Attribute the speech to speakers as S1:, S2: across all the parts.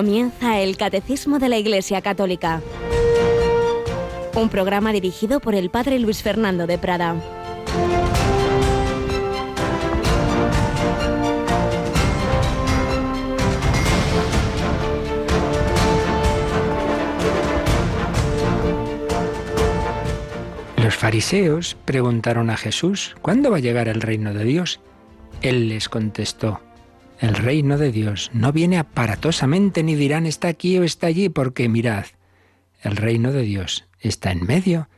S1: Comienza el Catecismo de la Iglesia Católica, un programa dirigido por el Padre Luis Fernando de Prada.
S2: Los fariseos preguntaron a Jesús, ¿cuándo va a llegar el reino de Dios? Él les contestó, el reino de Dios no viene aparatosamente ni dirán está aquí o está allí, porque mirad, el reino de Dios está en medio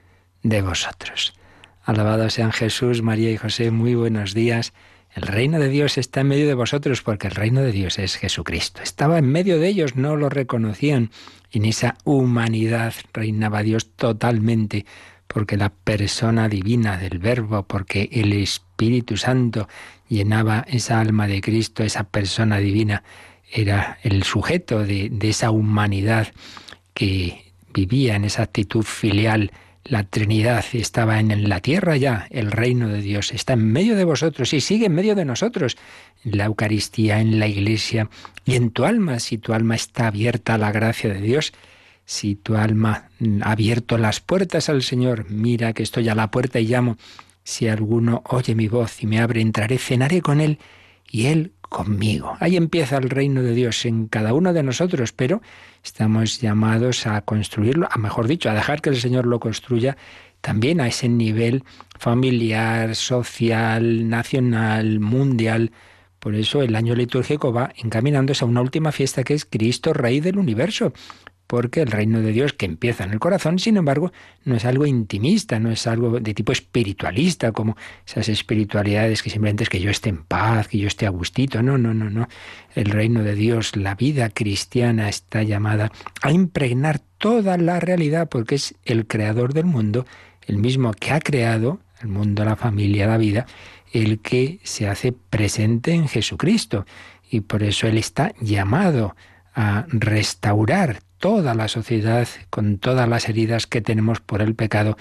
S2: de vosotros. Alabado sean Jesús, María y José, muy buenos días. El reino de Dios está en medio de vosotros porque el reino de Dios es Jesucristo. Estaba en medio de ellos, no lo reconocían. En esa humanidad reinaba Dios totalmente porque la persona divina del Verbo, porque el Espíritu Santo llenaba esa alma de Cristo, esa persona divina, era el sujeto de, esa humanidad que vivía en esa actitud filial. La Trinidad estaba en la tierra ya, el reino de Dios está en medio de vosotros y sigue en medio de nosotros, la Eucaristía, en la Iglesia y en tu alma, si tu alma está abierta a la gracia de Dios, si tu alma ha abierto las puertas al Señor, mira que estoy a la puerta y llamo, si alguno oye mi voz y me abre, entraré, cenaré con él y él conmigo. Ahí empieza el reino de Dios en cada uno de nosotros, pero estamos llamados a construirlo, a mejor dicho, a dejar que el Señor lo construya también a ese nivel familiar, social, nacional, mundial. Por eso el año litúrgico va encaminándose a una última fiesta que es Cristo, Rey del universo porque el reino de Dios que empieza en el corazón, sin embargo, no es algo intimista, no es algo de tipo espiritualista, como esas espiritualidades que simplemente es que yo esté en paz, que yo esté a gustito. No, no, no, no. El reino de Dios, la vida cristiana está llamada a impregnar toda la realidad, porque es el creador del mundo, el mismo que ha creado el mundo, la familia, la vida, el que se hace presente en Jesucristo. Y por eso Él está llamado a restaurar toda la sociedad, con todas las heridas que tenemos por el pecado,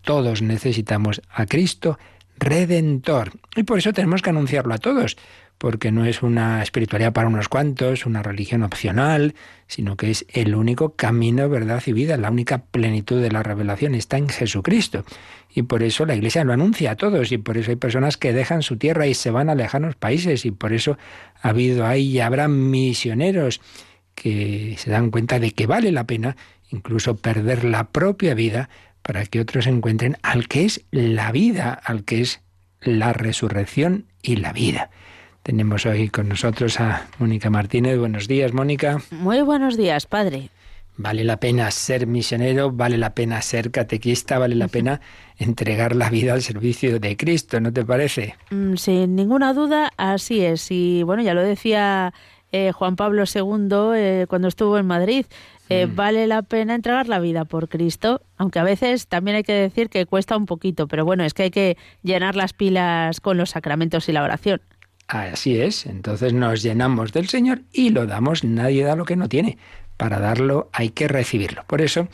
S2: todos necesitamos a Cristo redentor. Y por eso tenemos que anunciarlo a todos, porque no es una espiritualidad para unos cuantos, una religión opcional, sino que es el único camino, verdad y vida, la única plenitud de la revelación está en Jesucristo. Y por eso la Iglesia lo anuncia a todos, y por eso hay personas que dejan su tierra y se van a lejanos países, y por eso ha habido ahí y habrá misioneros que se dan cuenta de que vale la pena incluso perder la propia vida para que otros encuentren al que es la vida, al que es la resurrección y la vida. Tenemos hoy con nosotros a Mónica Martínez. Buenos días, Mónica.
S3: Muy buenos días, padre.
S2: Vale la pena ser misionero, vale la pena ser catequista, vale la pena entregar la vida al servicio de Cristo, ¿no te parece?
S3: Mm, sin ninguna duda, así es. Y bueno, ya lo decía eh, Juan Pablo II eh, cuando estuvo en Madrid. Eh, mm. Vale la pena entregar la vida por Cristo, aunque a veces también hay que decir que cuesta un poquito, pero bueno, es que hay que llenar las pilas con los sacramentos y la oración.
S2: Así es, entonces nos llenamos del Señor y lo damos, nadie da lo que no tiene. Para darlo hay que recibirlo. Por eso,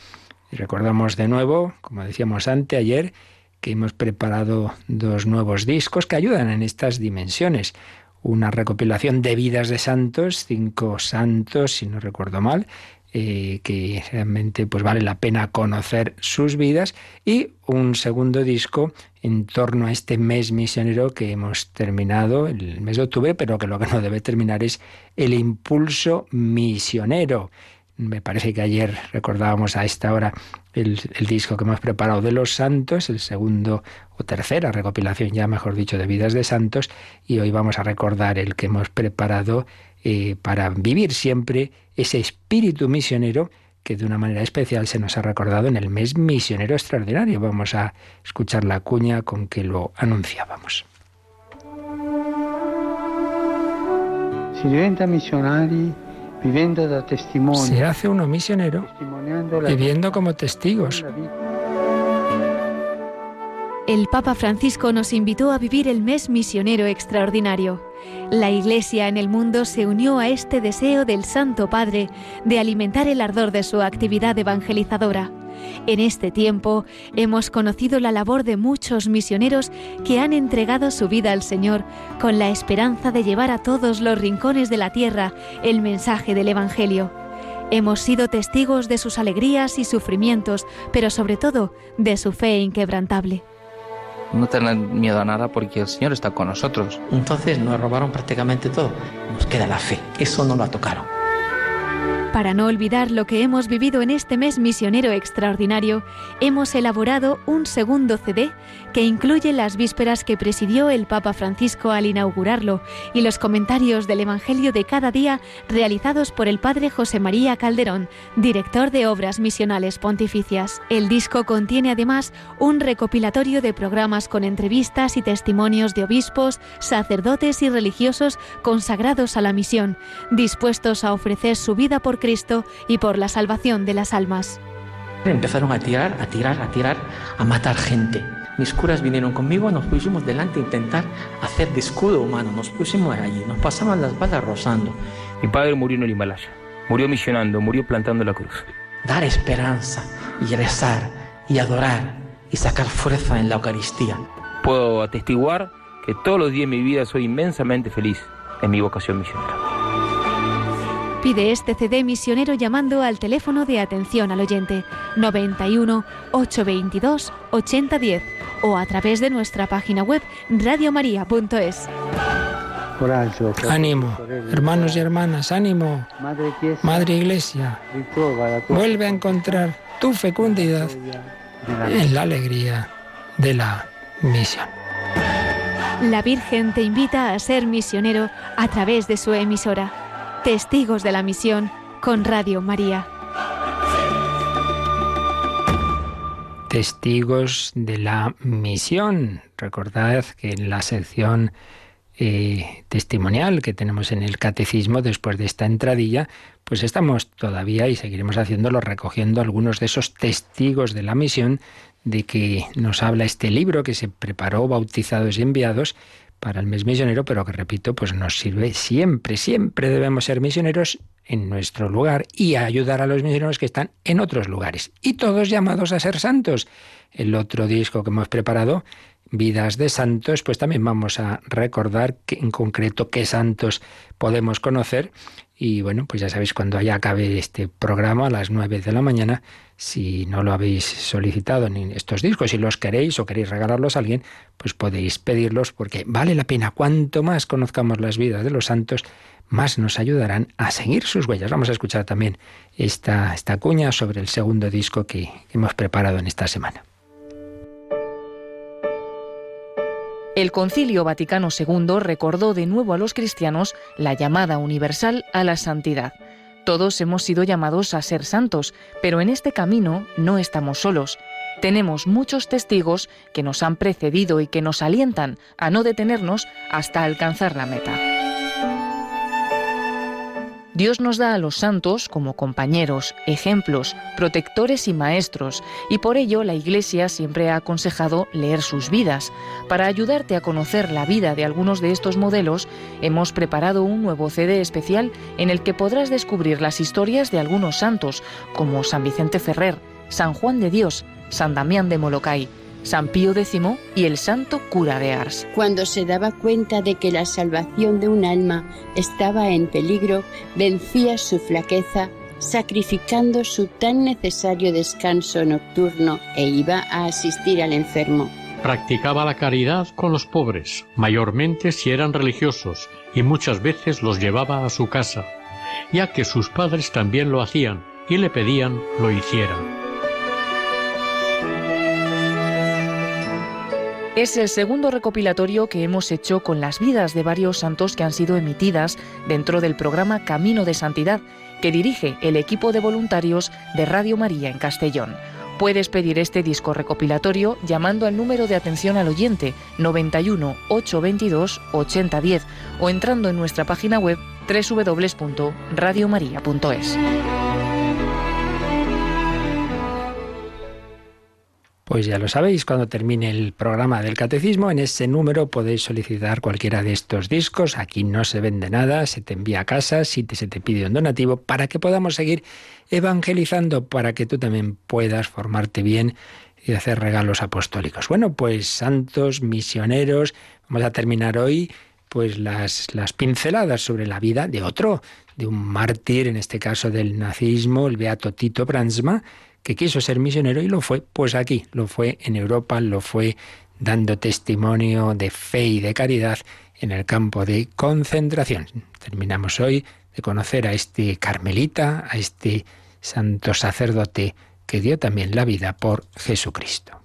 S2: recordamos de nuevo, como decíamos antes ayer, que hemos preparado dos nuevos discos que ayudan en estas dimensiones una recopilación de vidas de santos, cinco santos, si no recuerdo mal, eh, que realmente pues vale la pena conocer sus vidas y un segundo disco en torno a este mes misionero que hemos terminado el mes de octubre, pero que lo que no debe terminar es el impulso misionero. Me parece que ayer recordábamos a esta hora el, disco que hemos preparado de los santos, el segundo o tercera recopilación ya, mejor dicho, de vidas de santos, y hoy vamos a recordar el que hemos preparado eh, para vivir siempre ese espíritu misionero que de una manera especial se nos ha recordado en el mes misionero extraordinario. Vamos a escuchar la cuña con que lo anunciábamos.
S4: Misionari
S2: se hace uno misionero viviendo como testigos.
S1: El Papa Francisco nos invitó a vivir el mes misionero extraordinario. La Iglesia en el mundo se unió a este deseo del Santo Padre de alimentar el ardor de su actividad evangelizadora. En este tiempo hemos conocido la labor de muchos misioneros que han entregado su vida al Señor con la esperanza de llevar a todos los rincones de la tierra el mensaje del Evangelio. Hemos sido testigos de sus alegrías y sufrimientos, pero sobre todo de su fe inquebrantable
S5: no tener miedo a nada porque el Señor está con nosotros.
S6: Entonces nos robaron prácticamente todo. Nos queda la fe. Eso no lo tocaron.
S1: Para no olvidar lo que hemos vivido en este mes misionero extraordinario, hemos elaborado un segundo CD que incluye las vísperas que presidió el Papa Francisco al inaugurarlo y los comentarios del Evangelio de cada día realizados por el Padre José María Calderón, director de Obras Misionales Pontificias. El disco contiene además un recopilatorio de programas con entrevistas y testimonios de obispos, sacerdotes y religiosos consagrados a la misión, dispuestos a ofrecer su vida por Cristo y por la salvación de las almas.
S6: Empezaron a tirar, a tirar, a tirar, a matar gente. Mis curas vinieron conmigo, nos pusimos delante a intentar hacer de escudo humano, nos pusimos allí, nos pasaban las balas rozando.
S5: Mi padre murió en el Himalaya, murió misionando, murió plantando la cruz.
S6: Dar esperanza y rezar y adorar y sacar fuerza en la Eucaristía.
S5: Puedo atestiguar que todos los días de mi vida soy inmensamente feliz en mi vocación misionera.
S1: Pide este CD misionero llamando al teléfono de atención al oyente 91 822 8010 o a través de nuestra página web radiomaria.es.
S2: Ánimo, hermanos y hermanas, ánimo. Madre Iglesia, vuelve a encontrar tu fecundidad en la alegría de la misión.
S1: La Virgen te invita a ser misionero a través de su emisora. Testigos de la Misión con Radio María.
S2: Testigos de la Misión. Recordad que en la sección eh, testimonial que tenemos en el catecismo después de esta entradilla, pues estamos todavía y seguiremos haciéndolo recogiendo algunos de esos testigos de la misión de que nos habla este libro que se preparó, bautizados y enviados, para el mes misionero, pero que repito, pues nos sirve siempre, siempre debemos ser misioneros en nuestro lugar y ayudar a los misioneros que están en otros lugares. Y todos llamados a ser santos. El otro disco que hemos preparado, Vidas de Santos, pues también vamos a recordar que, en concreto qué santos podemos conocer. Y bueno, pues ya sabéis, cuando ya acabe este programa a las 9 de la mañana, si no lo habéis solicitado en estos discos, si los queréis o queréis regalarlos a alguien, pues podéis pedirlos porque vale la pena. Cuanto más conozcamos las vidas de los santos, más nos ayudarán a seguir sus huellas. Vamos a escuchar también esta, esta cuña sobre el segundo disco que hemos preparado en esta semana.
S7: El Concilio Vaticano II recordó de nuevo a los cristianos la llamada universal a la santidad. Todos hemos sido llamados a ser santos, pero en este camino no estamos solos. Tenemos muchos testigos que nos han precedido y que nos alientan a no detenernos hasta alcanzar la meta. Dios nos da a los santos como compañeros, ejemplos, protectores y maestros, y por ello la Iglesia siempre ha aconsejado leer sus vidas. Para ayudarte a conocer la vida de algunos de estos modelos, hemos preparado un nuevo CD especial en el que podrás descubrir las historias de algunos santos, como San Vicente Ferrer, San Juan de Dios, San Damián de Molokai, San Pío X y el santo cura de Ars.
S8: Cuando se daba cuenta de que la salvación de un alma estaba en peligro, vencía su flaqueza sacrificando su tan necesario descanso nocturno e iba a asistir al enfermo.
S9: Practicaba la caridad con los pobres, mayormente si eran religiosos, y muchas veces los llevaba a su casa, ya que sus padres también lo hacían y le pedían lo hicieran.
S7: Es el segundo recopilatorio que hemos hecho con las vidas de varios santos que han sido emitidas dentro del programa Camino de Santidad, que dirige el equipo de voluntarios de Radio María en Castellón. Puedes pedir este disco recopilatorio llamando al número de atención al oyente 91 822 8010 o entrando en nuestra página web www.radiomaria.es.
S2: Pues ya lo sabéis, cuando termine el programa del catecismo, en ese número podéis solicitar cualquiera de estos discos. Aquí no se vende nada, se te envía a casa, si te, se te pide un donativo, para que podamos seguir evangelizando, para que tú también puedas formarte bien y hacer regalos apostólicos. Bueno, pues santos, misioneros, vamos a terminar hoy pues las, las pinceladas sobre la vida de otro, de un mártir, en este caso del nazismo, el beato Tito Bransma, que quiso ser misionero y lo fue, pues aquí, lo fue en Europa, lo fue dando testimonio de fe y de caridad en el campo de concentración. Terminamos hoy de conocer a este carmelita, a este santo sacerdote que dio también la vida por Jesucristo.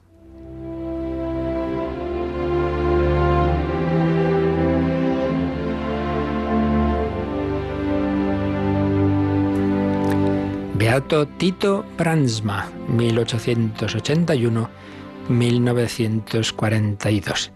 S2: Tito Bransma, 1881-1942.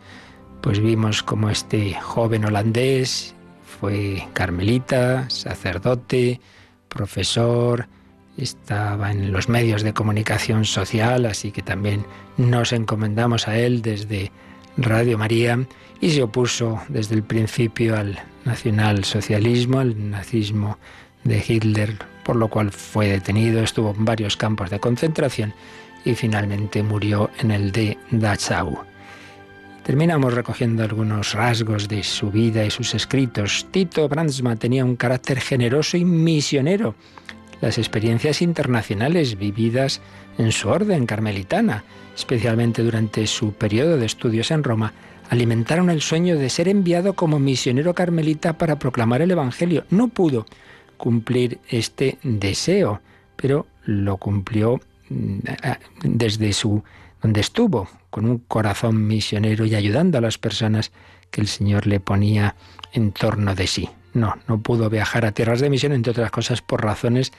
S2: Pues vimos como este joven holandés fue carmelita, sacerdote, profesor, estaba en los medios de comunicación social, así que también nos encomendamos a él desde Radio María y se opuso desde el principio al nacionalsocialismo, al nazismo de Hitler, por lo cual fue detenido, estuvo en varios campos de concentración y finalmente murió en el de Dachau. Terminamos recogiendo algunos rasgos de su vida y sus escritos. Tito Brandsma tenía un carácter generoso y misionero. Las experiencias internacionales vividas en su orden carmelitana, especialmente durante su periodo de estudios en Roma, alimentaron el sueño de ser enviado como misionero carmelita para proclamar el Evangelio. No pudo, cumplir este deseo, pero lo cumplió mm, desde su donde estuvo, con un corazón misionero y ayudando a las personas que el Señor le ponía en torno de sí. No, no pudo viajar a tierras de misión, entre otras cosas por razones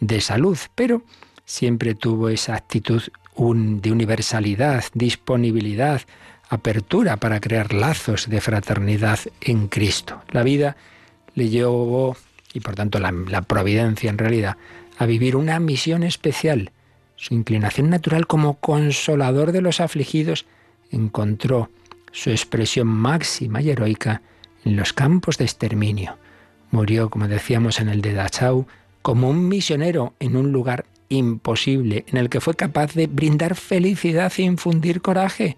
S2: de salud, pero siempre tuvo esa actitud de universalidad, disponibilidad, apertura para crear lazos de fraternidad en Cristo. La vida le llevó y por tanto la, providencia en realidad, a vivir una misión especial. Su inclinación natural como consolador de los afligidos encontró su expresión máxima y heroica en los campos de exterminio. Murió, como decíamos en el de Dachau, como un misionero en un lugar imposible, en el que fue capaz de brindar felicidad e infundir coraje.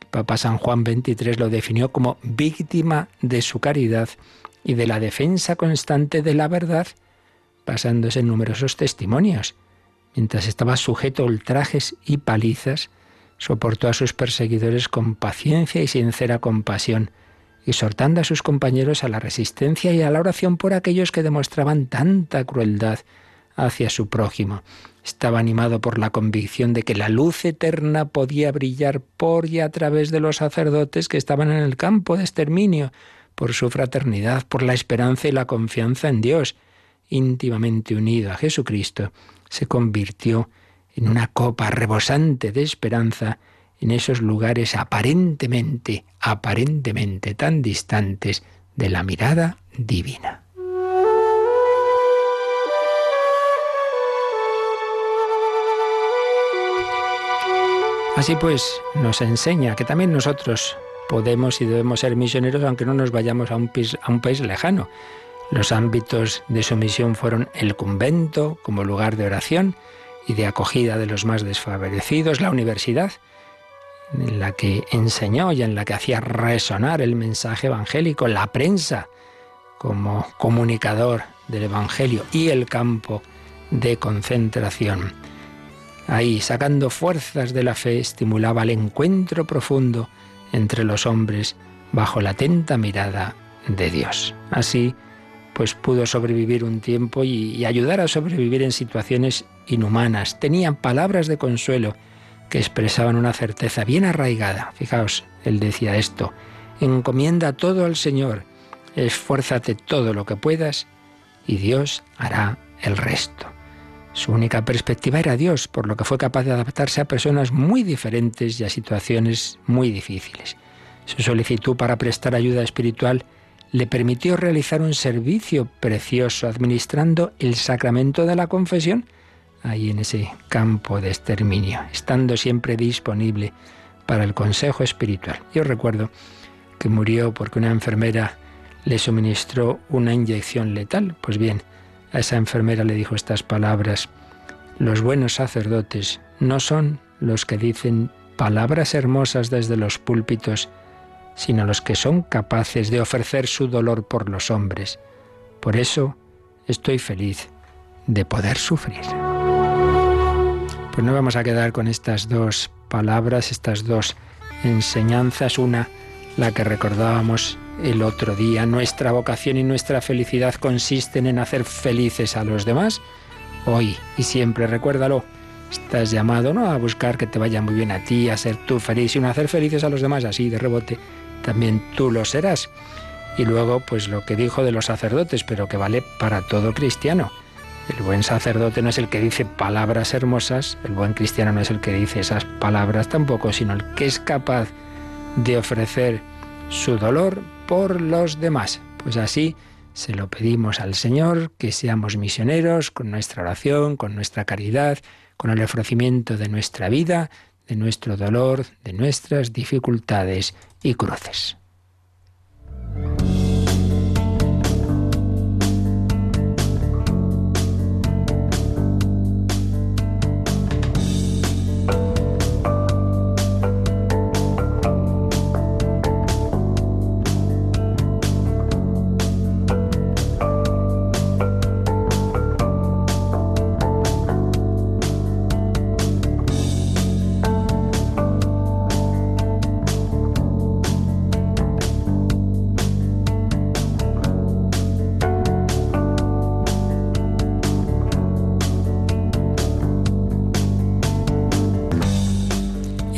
S2: El Papa San Juan XXIII lo definió como víctima de su caridad y de la defensa constante de la verdad, basándose en numerosos testimonios. Mientras estaba sujeto a ultrajes y palizas, soportó a sus perseguidores con paciencia y sincera compasión, exhortando a sus compañeros a la resistencia y a la oración por aquellos que demostraban tanta crueldad hacia su prójimo. Estaba animado por la convicción de que la luz eterna podía brillar por y a través de los sacerdotes que estaban en el campo de exterminio, por su fraternidad, por la esperanza y la confianza en Dios, íntimamente unido a Jesucristo, se convirtió en una copa rebosante de esperanza en esos lugares aparentemente, aparentemente tan distantes de la mirada divina. Así pues, nos enseña que también nosotros podemos y debemos ser misioneros aunque no nos vayamos a un, país, lejano. Los ámbitos de su misión fueron el convento como lugar de oración y de acogida de los más desfavorecidos, la universidad, en la que enseñó y en la que hacía resonar el mensaje evangélico, la prensa como comunicador del Evangelio y el campo de concentración. Ahí, sacando fuerzas de la fe, estimulaba el encuentro profundo entre los hombres bajo la atenta mirada de Dios. Así, pues pudo sobrevivir un tiempo y, ayudar a sobrevivir en situaciones inhumanas. Tenían palabras de consuelo que expresaban una certeza bien arraigada. Fijaos, él decía esto, encomienda todo al Señor, esfuérzate todo lo que puedas y Dios hará el resto. Su única perspectiva era Dios, por lo que fue capaz de adaptarse a personas muy diferentes y a situaciones muy difíciles. Su solicitud para prestar ayuda espiritual le permitió realizar un servicio precioso administrando el sacramento de la confesión ahí en ese campo de exterminio, estando siempre disponible para el consejo espiritual. Yo recuerdo que murió porque una enfermera le suministró una inyección letal. Pues bien, a esa enfermera le dijo estas palabras, los buenos sacerdotes no son los que dicen palabras hermosas desde los púlpitos, sino los que son capaces de ofrecer su dolor por los hombres. Por eso estoy feliz de poder sufrir. Pues no vamos a quedar con estas dos palabras, estas dos enseñanzas, una la que recordábamos el otro día. Nuestra vocación y nuestra felicidad consisten en hacer felices a los demás. Hoy y siempre recuérdalo. Estás llamado no a buscar que te vaya muy bien a ti, a ser tú feliz, sino a hacer felices a los demás así de rebote. También tú lo serás. Y luego, pues lo que dijo de los sacerdotes, pero que vale para todo cristiano. El buen sacerdote no es el que dice palabras hermosas, el buen cristiano no es el que dice esas palabras tampoco, sino el que es capaz de ofrecer su dolor por los demás. Pues así se lo pedimos al Señor, que seamos misioneros con nuestra oración, con nuestra caridad, con el ofrecimiento de nuestra vida, de nuestro dolor, de nuestras dificultades y cruces.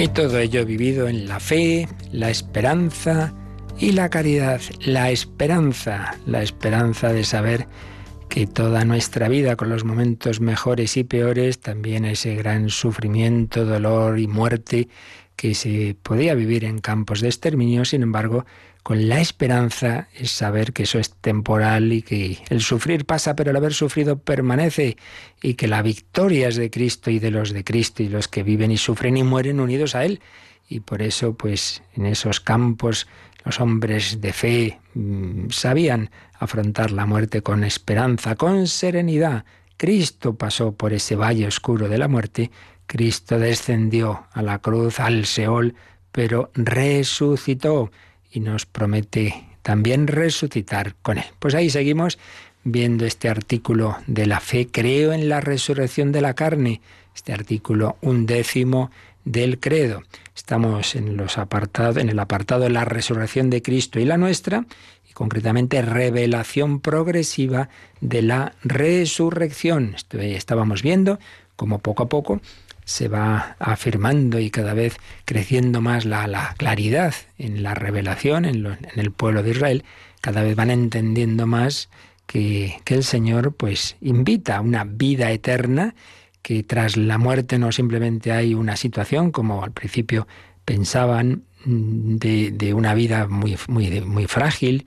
S2: Todo ello vivido en la fe, la esperanza y la caridad. La esperanza, la esperanza de saber que toda nuestra vida, con los momentos mejores y peores, también ese gran sufrimiento, dolor y muerte que se podía vivir en campos de exterminio, sin embargo, con la esperanza es saber que eso es temporal y que el sufrir pasa, pero el haber sufrido permanece y que la victoria es de Cristo y de los de Cristo y los que viven y sufren y mueren unidos a Él. Y por eso, pues, en esos campos los hombres de fe mm, sabían afrontar la muerte con esperanza, con serenidad. Cristo pasó por ese valle oscuro de la muerte, Cristo descendió a la cruz, al Seol, pero resucitó y nos promete también resucitar con Él. Pues ahí seguimos viendo este artículo de la fe, creo en la resurrección de la carne, este artículo undécimo del credo. Estamos en, los en el apartado de la resurrección de Cristo y la nuestra, y concretamente revelación progresiva de la resurrección. estábamos viendo como poco a poco se va afirmando y cada vez creciendo más la, claridad en la revelación en, el pueblo de Israel, cada vez van entendiendo más que, que el Señor pues invita a una vida eterna, que tras la muerte no simplemente hay una situación como al principio pensaban de, de una vida muy, muy, muy frágil,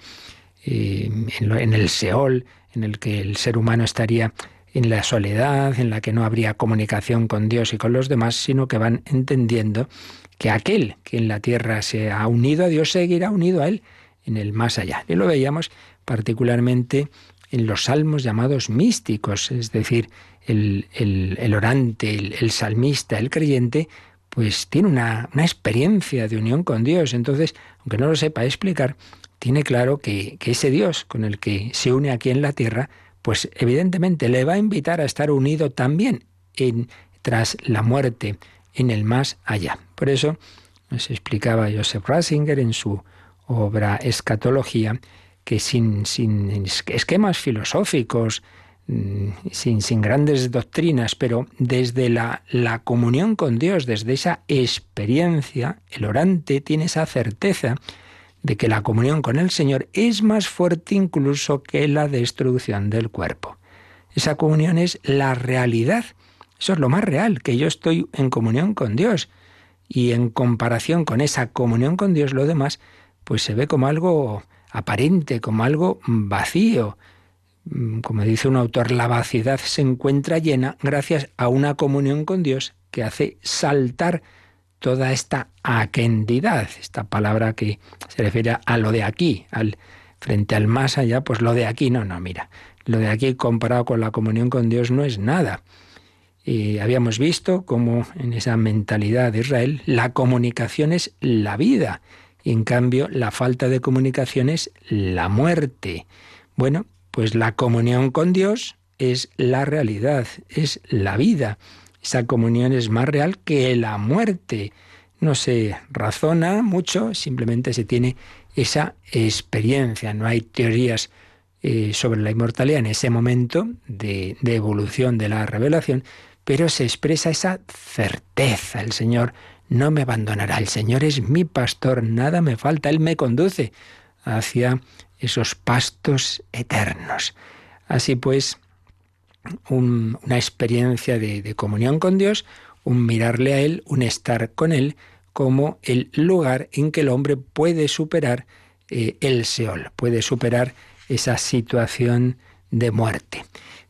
S2: eh, en el Seol, en el que el ser humano estaría en la soledad, en la que no habría comunicación con Dios y con los demás, sino que van entendiendo que aquel que en la tierra se ha unido a Dios seguirá unido a Él en el más allá. Y lo veíamos particularmente en los salmos llamados místicos, es decir, el, orante, el, salmista, el creyente, pues tiene una, una, experiencia de unión con Dios. Entonces, aunque no lo sepa explicar, tiene claro que, que ese Dios con el que se une aquí en la tierra, pues evidentemente le va a invitar a estar unido también tras la muerte, en el más allá. Por eso nos explicaba Joseph Ratzinger en su obra Escatología que sin, sin esquemas filosóficos, mm, sin, sin, grandes doctrinas, pero desde la, la comunión con Dios, desde esa experiencia, el orante tiene esa certeza de que la comunión con el Señor es más fuerte incluso que la destrucción del cuerpo. Esa comunión es la realidad. Eso es lo más real, que yo estoy en comunión con Dios. Y en comparación con esa comunión con Dios, lo demás, pues se ve como algo aparente, como algo vacío. mm, como dice un autor, la vaciedad se encuentra llena gracias a una comunión con Dios que hace saltar toda esta aquendidad, esta palabra que se refiere a lo de aquí, al frente al más allá, pues lo de aquí, no, no, mira, lo de aquí comparado con la comunión con Dios no es nada. Y habíamos visto cómo en esa mentalidad de Israel la comunicación es la vida y en cambio la falta de comunicación es la muerte. Bueno, pues la comunión con Dios es la realidad, es la vida. Esa comunión es más real que la muerte. No se razona mucho, simplemente se tiene esa experiencia. No hay teorías eh, sobre la inmortalidad en ese momento de, de evolución de la revelación, pero se expresa esa certeza. El Señor no me abandonará, el Señor es mi pastor, nada me falta, Él me conduce hacia esos pastos eternos. Así pues, una experiencia de, comunión con Dios, un mirarle a Él, un estar con Él, como el lugar en que el hombre puede superar eh, el Seol, puede superar esa situación de muerte.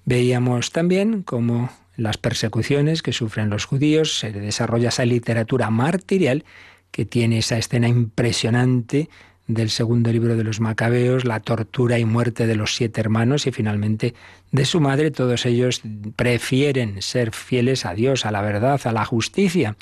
S2: Veíamos también cómo las persecuciones que sufren los judíos se desarrolla esa literatura martirial que tiene esa escena impresionante del segundo libro de los Macabeos, la tortura y muerte de los siete hermanos y finalmente de su madre, todos ellos prefieren ser fieles a Dios, a la verdad, a la justicia,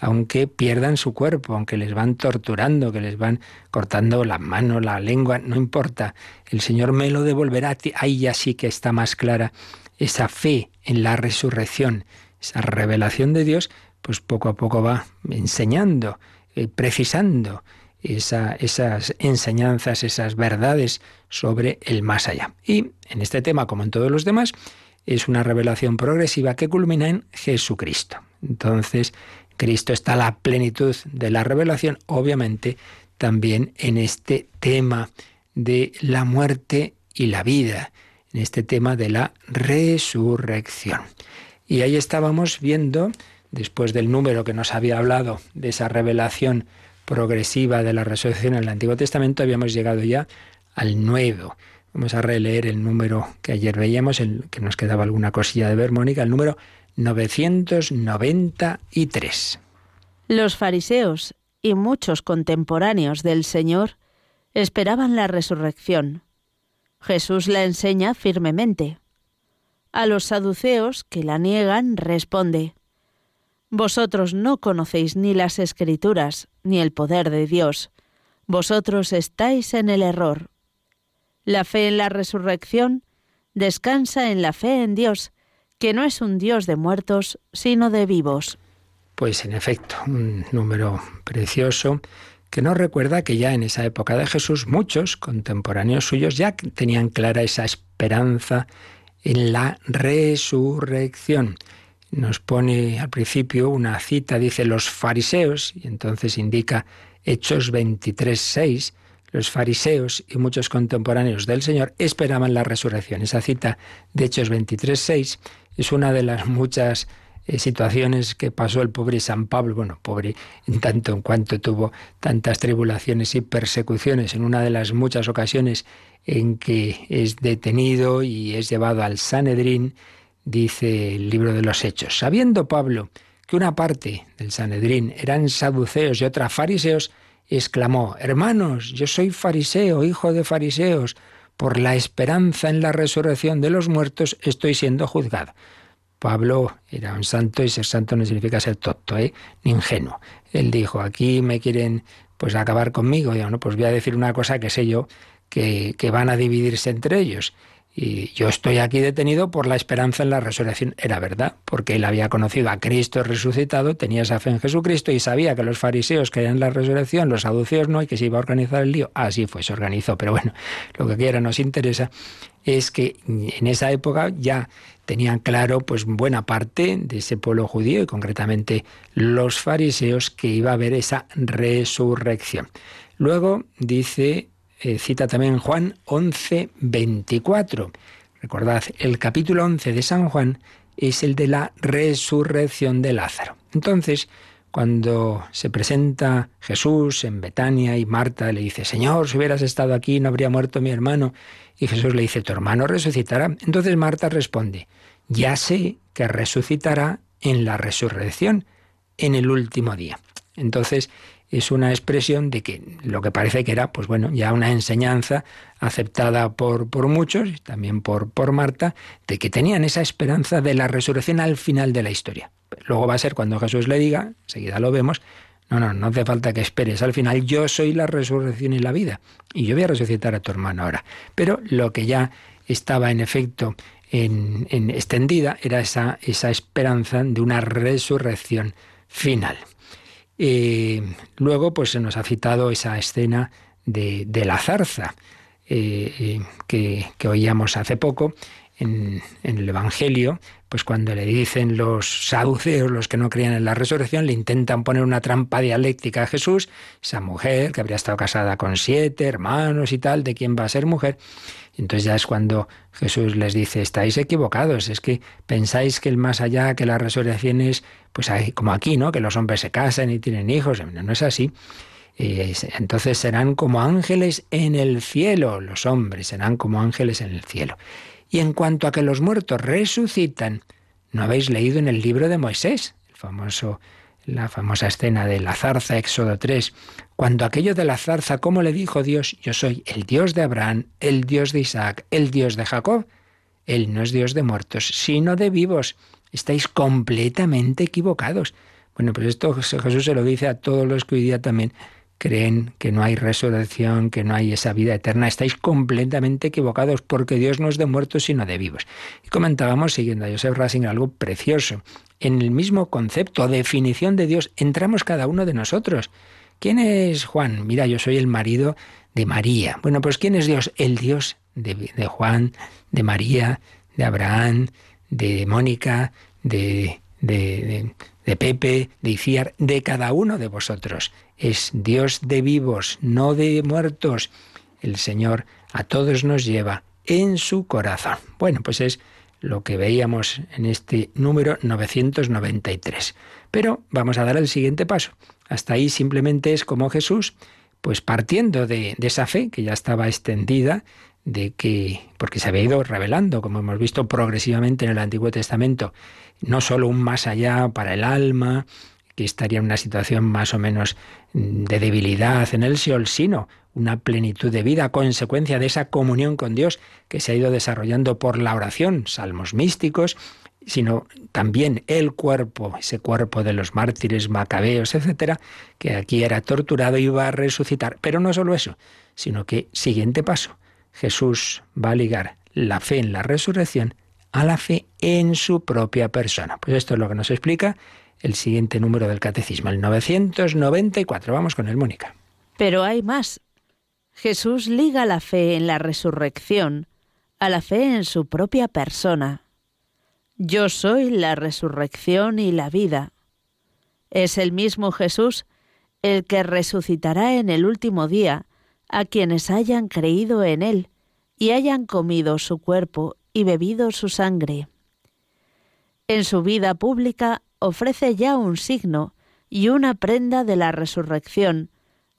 S2: aunque pierdan su cuerpo, aunque les van torturando, que les van cortando la mano, la lengua, no importa, el Señor me lo devolverá, ahí ya sí que está más clara esa fe en la resurrección, esa revelación de Dios, pues poco a poco va enseñando, eh, precisando esas enseñanzas, esas verdades sobre el más allá. Y en este tema, como en todos los demás, es una revelación progresiva que culmina en Jesucristo. Entonces, Cristo está la plenitud de la revelación, obviamente también en este tema de la muerte y la vida, en este tema de la resurrección. Y ahí estábamos viendo, después del número que nos había hablado de esa revelación progresiva de la resurrección en el Antiguo Testamento, habíamos llegado ya al nuevo. Vamos a releer el número que ayer veíamos, el que nos quedaba alguna cosilla de ver, Mónica, el número 993.
S3: Los fariseos y muchos contemporáneos del Señor esperaban la resurrección. Jesús la enseña firmemente. A los saduceos que la niegan responde, Vosotros no conocéis ni las escrituras ni el poder de Dios. Vosotros estáis en el error. La fe en la resurrección descansa en la fe en Dios, que no es un Dios de muertos, sino de vivos.
S2: Pues en efecto, un número precioso que nos recuerda que ya en esa época de Jesús muchos contemporáneos suyos ya tenían clara esa esperanza en la resurrección. Nos pone al principio una cita, dice los fariseos, y entonces indica Hechos 23, 6, los fariseos y muchos contemporáneos del Señor esperaban la resurrección. Esa cita de Hechos 23, 6 es una de las muchas eh, situaciones que pasó el pobre San Pablo, bueno, pobre en tanto en cuanto tuvo tantas tribulaciones y persecuciones, en una de las muchas ocasiones en que es detenido y es llevado al Sanedrín, dice el libro de los Hechos. Sabiendo Pablo que una parte del Sanedrín eran saduceos y otra fariseos, exclamó, Hermanos, yo soy fariseo, hijo de fariseos, por la esperanza en la resurrección de los muertos estoy siendo juzgado. Pablo era un santo y ser santo no significa ser tonto, ¿eh? ni ingenuo. Él dijo, aquí me quieren pues acabar conmigo. Y yo, no, pues voy a decir una cosa que sé yo que, que van a dividirse entre ellos. Y yo estoy aquí detenido por la esperanza en la resurrección. Era verdad, porque él había conocido a Cristo resucitado, tenía esa fe en Jesucristo y sabía que los fariseos creían en la resurrección, los saduceos no, y que se iba a organizar el lío. Así fue, se organizó. Pero bueno, lo que quiera nos interesa es que en esa época ya tenían claro pues buena parte de ese pueblo judío y concretamente los fariseos que iba a haber esa resurrección. Luego dice eh, cita también Juan 11, 24. Recordad, el capítulo 11 de San Juan es el de la resurrección de Lázaro. Entonces, cuando se presenta Jesús en Betania y Marta le dice, Señor, si hubieras estado aquí no habría muerto mi hermano. Y Jesús le dice, tu hermano resucitará. Entonces Marta responde, ya sé que resucitará en la resurrección, en el último día. Entonces, es una expresión de que lo que parece que era, pues bueno, ya una enseñanza aceptada por, por muchos, también por, por Marta, de que tenían esa esperanza de la resurrección al final de la historia. Luego va a ser cuando Jesús le diga, enseguida lo vemos, no, no, no hace falta que esperes. Al final yo soy la resurrección y la vida. Y yo voy a resucitar a tu hermano ahora. Pero lo que ya estaba en efecto en extendida era esa, esa esperanza de una resurrección final. Eh, luego, pues se nos ha citado esa escena de, la zarza eh, eh, que, que, oíamos hace poco en, en, el Evangelio, pues cuando le dicen los saduceos, los que no creían en la resurrección, le intentan poner una trampa dialéctica a Jesús, esa mujer que habría estado casada con siete hermanos y tal, de quién va a ser mujer, entonces ya es cuando Jesús les dice, estáis equivocados, es que pensáis que el más allá, que la resurrección es, pues como aquí, ¿no? Que los hombres se casan y tienen hijos, no, es así. entonces serán como ángeles en el cielo, los hombres serán como ángeles en el cielo. Y en cuanto a que los muertos resucitan, ¿no habéis leído en el libro de Moisés, el famoso la famosa escena de la zarza, Éxodo 3, cuando aquello de la zarza, ¿cómo le dijo Dios? Yo soy el Dios de Abraham, el Dios de Isaac, el Dios de Jacob. Él no es Dios de muertos, sino de vivos. Estáis completamente equivocados. Bueno, pues esto Jesús se lo dice a todos los que hoy día también creen que no hay resurrección, que no hay esa vida eterna. Estáis completamente equivocados porque Dios no es de muertos sino de vivos. Y comentábamos, siguiendo a Joseph Racing, algo precioso en el mismo concepto definición de Dios entramos cada uno de nosotros. ¿Quién es Juan? Mira, yo soy el marido de María. Bueno, pues ¿quién es Dios? El Dios de, Juan, de María, de Abraham, de Mónica, de, de, de Pepe, de Iciar, de cada uno de vosotros. Es Dios de vivos, no de muertos. El Señor a todos nos lleva en su corazón. Bueno, pues es lo que veíamos en este número 993. Pero vamos a dar el siguiente paso. Hasta ahí simplemente es como Jesús, pues partiendo de, esa fe que ya estaba extendida, de que, porque se había ido revelando, como hemos visto progresivamente en el Antiguo Testamento, no solo un más allá para el alma, que estaría en una situación más o menos de debilidad en el Seol, sino una plenitud de vida, consecuencia de esa comunión con Dios que se ha ido desarrollando por la oración, salmos místicos, sino también el cuerpo, ese cuerpo de los mártires macabeos, etcétera, que aquí era torturado y iba a resucitar. Pero no solo eso, sino que, siguiente paso, Jesús va a ligar la fe en la resurrección a la fe en su propia persona. Pues esto es lo que nos explica el siguiente número del catecismo, el 994. Vamos con el Mónica.
S3: Pero hay más. Jesús liga la fe en la resurrección a la fe en su propia persona. Yo soy la resurrección y la vida. Es el mismo Jesús el que resucitará en el último día a quienes hayan creído en Él y hayan comido su cuerpo y bebido su sangre. En su vida pública ofrece ya un signo y una prenda de la resurrección,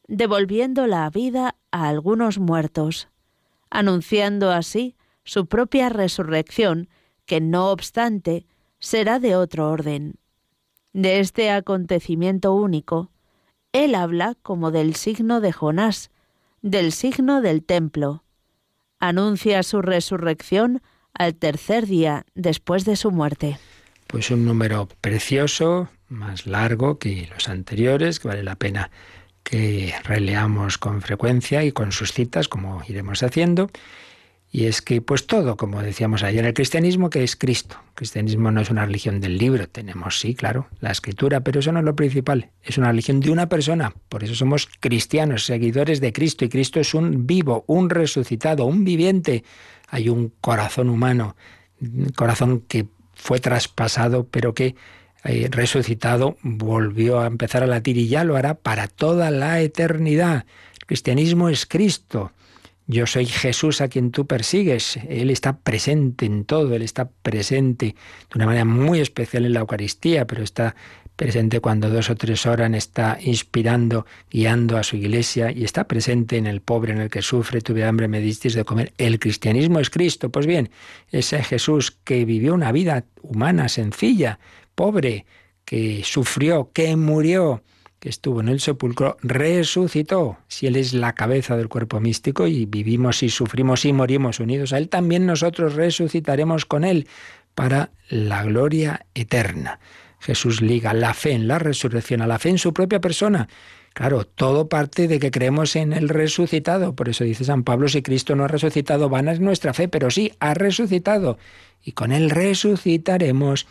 S3: devolviendo la vida a algunos muertos, anunciando así su propia resurrección, que no obstante será de otro orden. De este acontecimiento único, él habla como del signo de Jonás, del signo del templo. Anuncia su resurrección al tercer día después de su muerte.
S2: Pues un número precioso, más largo que los anteriores, que vale la pena que releamos con frecuencia y con sus citas, como iremos haciendo. Y es que, pues todo, como decíamos ayer, el cristianismo que es Cristo. El cristianismo no es una religión del libro, tenemos, sí, claro, la escritura, pero eso no es lo principal, es una religión de una persona. Por eso somos cristianos, seguidores de Cristo, y Cristo es un vivo, un resucitado, un viviente. Hay un corazón humano, un corazón que fue traspasado, pero que eh, resucitado, volvió a empezar a latir y ya lo hará para toda la eternidad. El cristianismo es Cristo. yo soy Jesús a quien tú persigues. Él está presente en todo, Él está presente de una manera muy especial en la Eucaristía, pero está presente cuando dos o tres oran, está inspirando, guiando a su iglesia y está presente en el pobre, en el que sufre, tuve hambre, me disteis de comer. El cristianismo es Cristo. Pues bien, ese Jesús que vivió una vida humana, sencilla, pobre, que sufrió, que murió, que estuvo en el sepulcro, resucitó. Si Él es la cabeza del cuerpo místico y vivimos y sufrimos y morimos unidos a Él, también nosotros resucitaremos con Él para la gloria eterna. Jesús liga la fe en la resurrección a la fe en su propia persona. Claro, todo parte de que creemos en el resucitado. Por eso dice San Pablo, si Cristo no ha resucitado, vana es nuestra fe, pero sí, ha resucitado. Y con Él resucitaremos.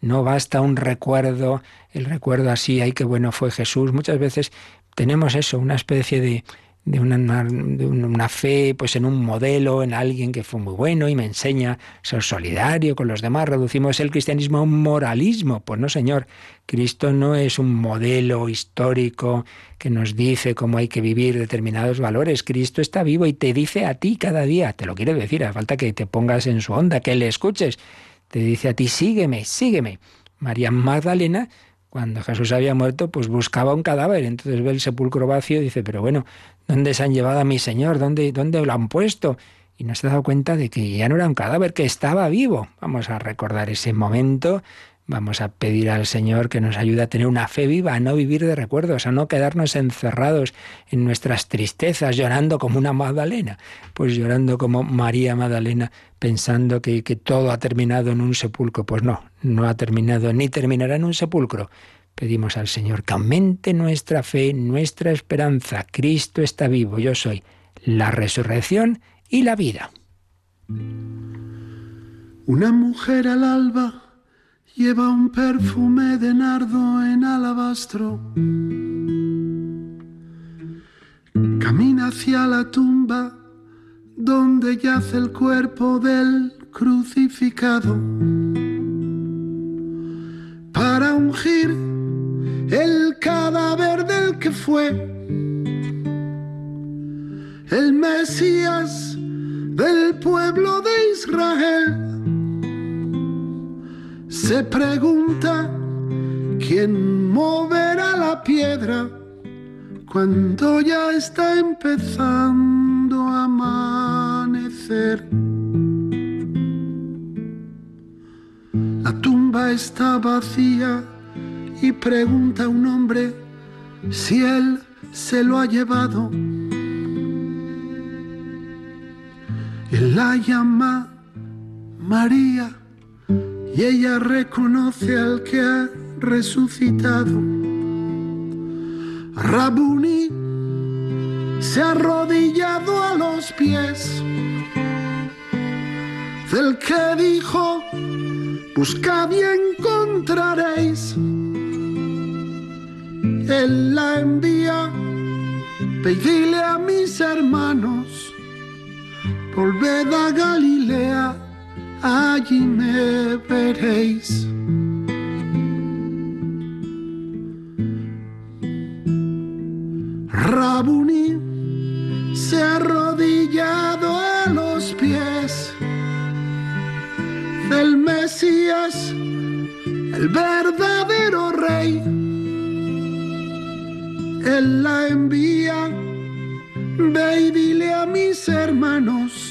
S2: No basta un recuerdo, el recuerdo así, ay, qué bueno fue Jesús. Muchas veces tenemos eso, una especie de, de, una, de una, fe pues en un modelo, en alguien que fue muy bueno y me enseña a ser solidario con los demás. Reducimos el cristianismo a un moralismo. Pues no, Señor, Cristo no es un modelo histórico que nos dice cómo hay que vivir determinados valores. Cristo está vivo y te dice a ti cada día, te lo quiero decir, hace falta que te pongas en su onda, que le escuches te dice a ti, sígueme, sígueme. María Magdalena, cuando Jesús había muerto, pues buscaba un cadáver. Entonces ve el sepulcro vacío y dice, pero bueno, ¿dónde se han llevado a mi Señor? ¿Dónde, dónde lo han puesto? Y no se ha dado cuenta de que ya no era un cadáver, que estaba vivo. Vamos a recordar ese momento Vamos a pedir al Señor que nos ayude a tener una fe viva, a no vivir de recuerdos, a no quedarnos encerrados en nuestras tristezas, llorando como una Magdalena, pues llorando como María Magdalena, pensando que, que todo ha terminado en un sepulcro. Pues no, no ha terminado ni terminará en un sepulcro. Pedimos al Señor que aumente nuestra fe, nuestra esperanza. Cristo está vivo, yo soy la resurrección y la vida.
S10: Una mujer al alba lleva un perfume de nardo en alabastro. Camina hacia la tumba donde yace el cuerpo del crucificado para ungir el cadáver del que fue el Mesías del pueblo de se pregunta quién moverá la piedra cuando ya está empezando a amanecer. La tumba está vacía y pregunta un hombre si él se lo ha llevado. Él la llama María y ella reconoce al que ha resucitado. Rabuni se ha arrodillado a los pies del que dijo, buscad y encontraréis. Él la envía, pedile a mis hermanos, volved a Galilea allí me veréis. Rabuni se ha arrodillado a los pies del Mesías, el verdadero rey. Él la envía, ve y dile a mis hermanos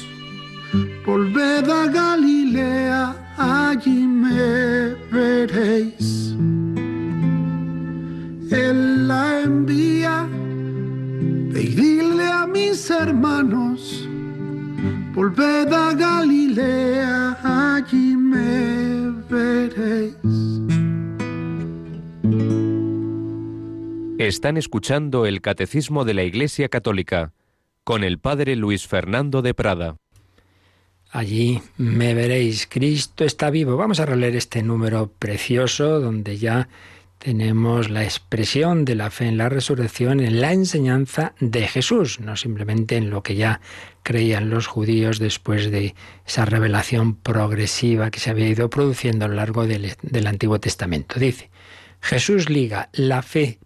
S10: Volved a Galilea, allí me veréis. Él la envía, ve a mis hermanos, volved a Galilea, allí me veréis.
S11: Están escuchando el Catecismo de la Iglesia Católica con el Padre Luis Fernando de Prada.
S2: Allí me veréis, Cristo está vivo. Vamos a releer este número precioso donde ya tenemos la expresión de la fe en la resurrección en la enseñanza de Jesús, no simplemente en lo que ya creían los judíos después de esa revelación progresiva que se había ido produciendo a lo largo del, del Antiguo Testamento. Dice, Jesús liga la fe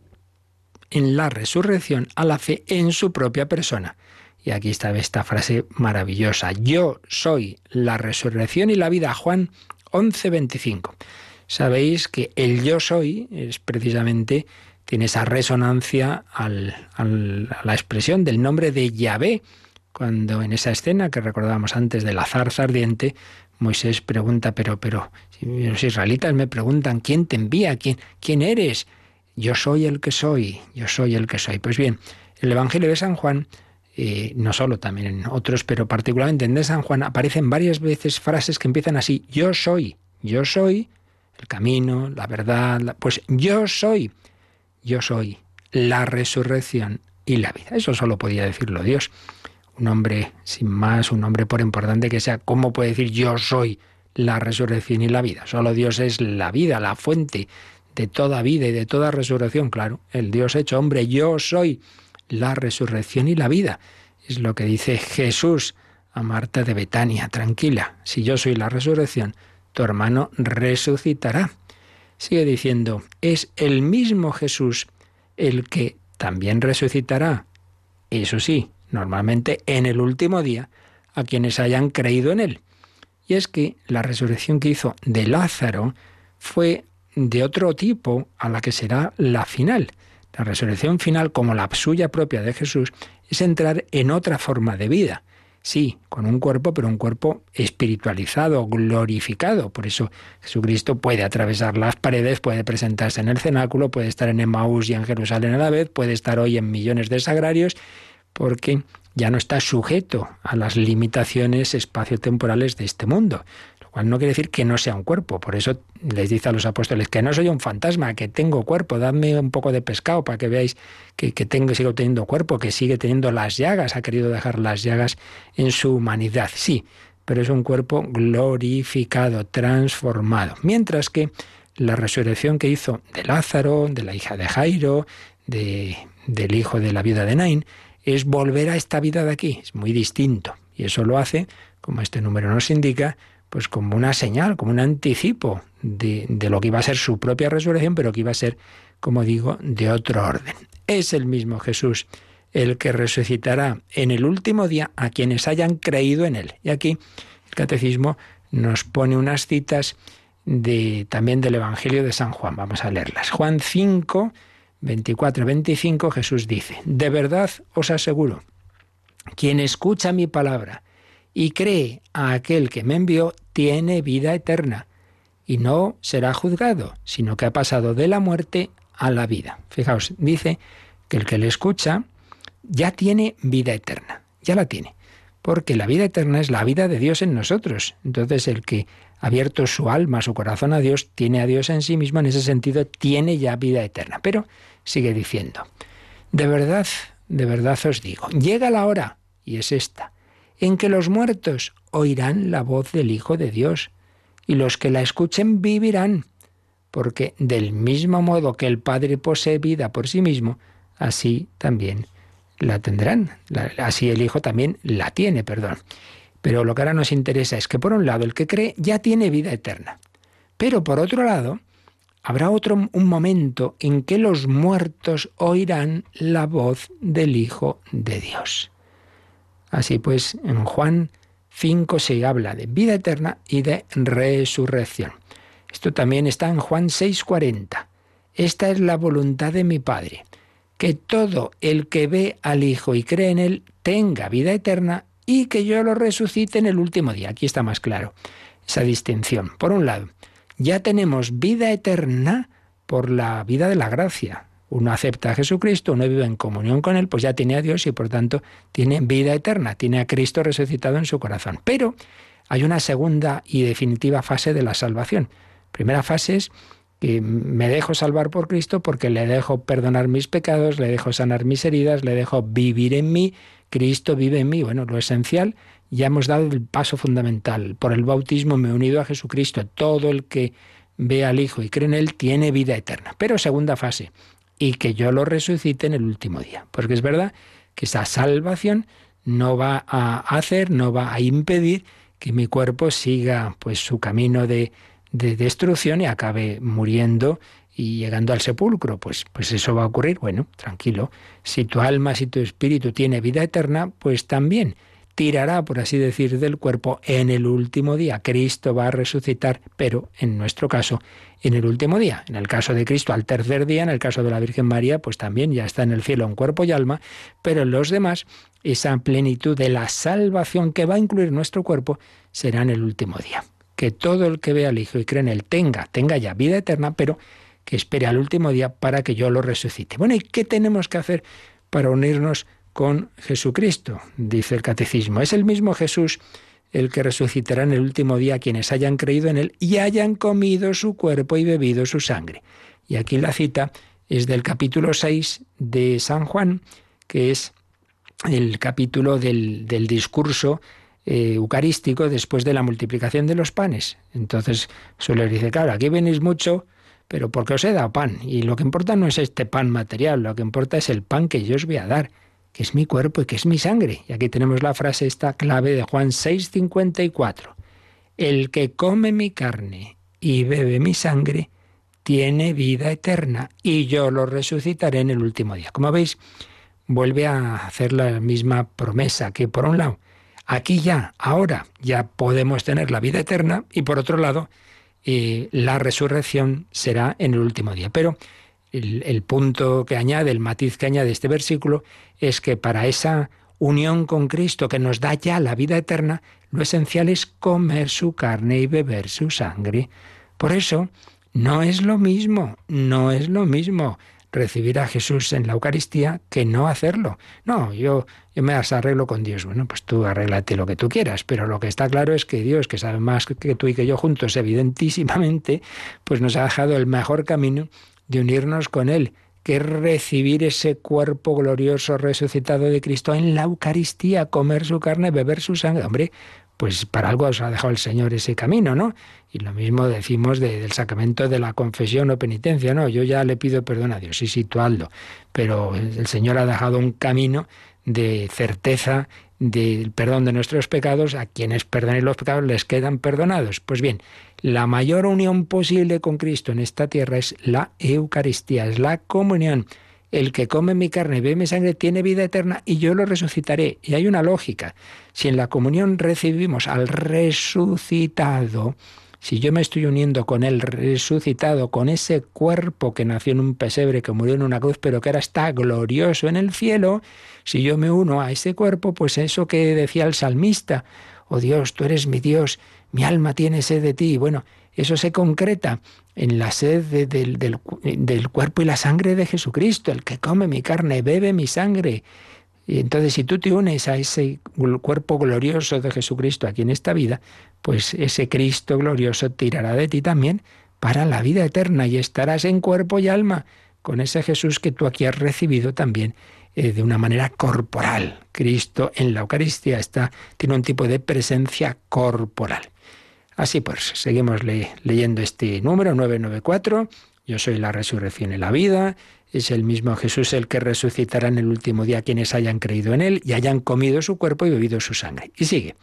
S2: en la resurrección a la fe en su propia persona Y aquí está esta frase maravillosa. Yo soy la resurrección y la vida. Juan 11:25. Sabéis que el yo soy es precisamente, tiene esa resonancia al, a la expresión del nombre de Yahvé. Cuando en esa escena que recordábamos antes de la zarza ardiente, Moisés pregunta, pero, pero, los israelitas me preguntan, ¿quién te envía? ¿Quién, quién eres? Yo soy el que soy, yo soy el que soy. Pues bien, el Evangelio de San Juan eh, no solo también en otros, pero particularmente en de San Juan, aparecen varias veces frases que empiezan así, yo soy, yo soy el camino, la verdad, pues yo soy, yo soy la resurrección y la vida. Eso solo podía decirlo Dios. Un hombre sin más, un hombre por importante que sea, ¿cómo puede decir yo soy la resurrección y la vida? Solo Dios es la vida, la fuente de toda vida y de toda resurrección, claro. El Dios hecho hombre, yo soy la resurrección y la vida. Es lo que dice Jesús a Marta de Betania. Tranquila, si yo soy la resurrección, tu hermano resucitará. Sigue diciendo, es el mismo Jesús el que también resucitará. Eso sí, normalmente en el último día, a quienes hayan creído en él. Y es que la resurrección que hizo de Lázaro fue de otro tipo a la que será la final. La resurrección final, como la suya propia de Jesús, es entrar en otra forma de vida. Sí, con un cuerpo, pero un cuerpo espiritualizado, glorificado. Por eso Jesucristo puede atravesar las paredes, puede presentarse en el cenáculo, puede estar en Emmaús y en Jerusalén a la vez, puede estar hoy en millones de sagrarios, porque ya no está sujeto a las limitaciones espaciotemporales de este mundo cual no quiere decir que no sea un cuerpo. Por eso les dice a los apóstoles que no soy un fantasma, que tengo cuerpo, dadme un poco de pescado para que veáis que, tengo, sigo teniendo cuerpo, que sigue teniendo las llagas, ha querido dejar las llagas en su humanidad. Sí, pero es un cuerpo glorificado, transformado. Mientras que la resurrección que hizo de Lázaro, de la hija de Jairo, de, del hijo de la viuda de Nain, es volver a esta vida de aquí. Es muy distinto. Y eso lo hace, como este número nos indica, pues como una señal, como un anticipo de, de, lo que iba a ser su propia resurrección, pero que iba a ser, como digo, de otro orden. Es el mismo Jesús el que resucitará en el último día a quienes hayan creído en él. Y aquí el catecismo nos pone unas citas de, también del Evangelio de San Juan. Vamos a leerlas. Juan 5, 24, 25, Jesús dice, de verdad os aseguro, quien escucha mi palabra, y cree a aquel que me envió, tiene vida eterna y no será juzgado, sino que ha pasado de la muerte a la vida. Fijaos, dice que el que le escucha ya tiene vida eterna, ya la tiene, porque la vida eterna es la vida de Dios en nosotros. Entonces el que ha abierto su alma, su corazón a Dios, tiene a Dios en sí mismo, en ese sentido tiene ya vida eterna. Pero sigue diciendo, de verdad, de verdad os digo, llega la hora, y es esta, en que los muertos oirán la voz del Hijo de Dios, y los que la escuchen vivirán, porque del mismo modo que el Padre posee vida por sí mismo, así también la tendrán, así el Hijo también la tiene, perdón. Pero lo que ahora nos interesa es que por un lado el que cree ya tiene vida eterna, pero por otro lado habrá otro un momento en que los muertos oirán la voz del Hijo de Dios. Así pues, en Juan 5 se habla de vida eterna y de resurrección. Esto también está en Juan 6:40. Esta es la voluntad de mi Padre, que todo el que ve al Hijo y cree en Él tenga vida eterna y que yo lo resucite en el último día. Aquí está más claro esa distinción. Por un lado, ya tenemos vida eterna por la vida de la gracia, uno acepta a Jesucristo, uno vive en comunión con Él, pues ya tiene a Dios y por tanto tiene vida eterna, tiene a Cristo resucitado en su corazón. Pero hay una segunda y definitiva fase de la salvación. Primera fase es que me dejo salvar por Cristo porque le dejo perdonar mis pecados, le dejo sanar mis heridas, le dejo vivir en mí, Cristo vive en mí. Bueno, lo esencial, ya hemos dado el paso fundamental. Por el bautismo me he unido a Jesucristo. Todo el que ve al Hijo y cree en Él tiene vida eterna. Pero segunda fase, y que yo lo resucite en el último día. Porque es verdad que esa salvación no va a hacer, no va a impedir que mi cuerpo siga pues su camino de, de destrucción y acabe muriendo y llegando al sepulcro, pues, pues eso va a ocurrir. Bueno, tranquilo. Si tu alma, si tu espíritu tiene vida eterna, pues también tirará, por así decir, del cuerpo en el último día. Cristo va a resucitar, pero en nuestro caso, en el último día. En el caso de Cristo, al tercer día, en el caso de la Virgen María, pues también ya está en el cielo en cuerpo y alma, pero en los demás, esa plenitud de la salvación que va a incluir nuestro cuerpo será en el último día. Que todo el que vea al Hijo y cree en Él tenga, tenga ya vida eterna, pero que espere al último día para que yo lo resucite. Bueno, ¿y qué tenemos que hacer para unirnos con Jesucristo? Dice el catecismo. Es el mismo Jesús el que resucitará en el último día a quienes hayan creído en él y hayan comido su cuerpo y bebido su sangre. Y aquí la cita es del capítulo 6 de San Juan, que es el capítulo del, discurso eh, eucarístico después de la multiplicación de los panes. Entonces suele dice, claro, aquí venís mucho pero porque os he dado pan. Y lo que importa no es este pan material, lo que importa es el pan que yo os voy a dar, que es mi cuerpo y que es mi sangre. Y aquí tenemos la frase, esta clave de Juan 6:54. El que come mi carne y bebe mi sangre, tiene vida eterna, y yo lo resucitaré en el último día. Como veis, vuelve a hacer la misma promesa, que por un lado, aquí ya, ahora, ya podemos tener la vida eterna, y por otro lado, la resurrección será en el último día. Pero el, punto que añade, el matiz que añade este versículo, es que para esa unión con Cristo que nos da ya la vida eterna, lo esencial es comer su carne y beber su sangre. Por eso, no es lo mismo, no es lo mismo recibir a Jesús en la Eucaristía que no hacerlo. No, yo, yo me arreglo con Dios. Bueno, pues tú arréglate lo que tú quieras, pero lo que está claro es que Dios, que sabe más que tú y que yo juntos, evidentísimamente, pues nos ha dejado el mejor camino de unirnos con Él, que recibir ese cuerpo glorioso resucitado de Cristo en la Eucaristía, comer su carne, beber su sangre. Hombre, pues para algo os ha dejado el Señor ese camino, ¿no? Y lo mismo decimos del sacramento de la confesión o penitencia, no, yo ya le pido perdón a Dios, sí, sí, tú pero el Señor ha dejado un camino de certeza del perdón de nuestros pecados, a quienes perdonen los pecados les quedan perdonados. Pues bien, la mayor unión posible con Cristo en esta tierra es la Eucaristía, es la comunión el que come mi carne y bebe mi sangre tiene vida eterna y yo lo resucitaré. Y hay una lógica. Si en la comunión recibimos al resucitado, si yo me estoy uniendo con el resucitado, con ese cuerpo que nació en un pesebre, que murió en una cruz, pero que ahora está glorioso en el cielo, si yo me uno a ese cuerpo, pues eso que decía el salmista, oh Dios, tú eres mi Dios, mi alma tiene sed de ti. Bueno, eso se concreta en la sed del, del, cuerpo y la sangre de Jesucristo. El que come mi carne, bebe mi sangre. Y entonces si tú te unes a ese cuerpo glorioso de Jesucristo aquí en esta vida, pues ese Cristo glorioso tirará de ti también para la vida eterna y estarás en cuerpo y alma con ese Jesús que tú aquí has recibido también eh, de una manera corporal. Cristo en la Eucaristía está, tiene un tipo de presencia corporal. Así pues, seguimos leyendo este número 994. Yo soy la resurrección y la vida. Es el mismo Jesús el que resucitará en el último día quienes hayan creído en él y hayan comido su cuerpo y bebido su sangre. Y sigue.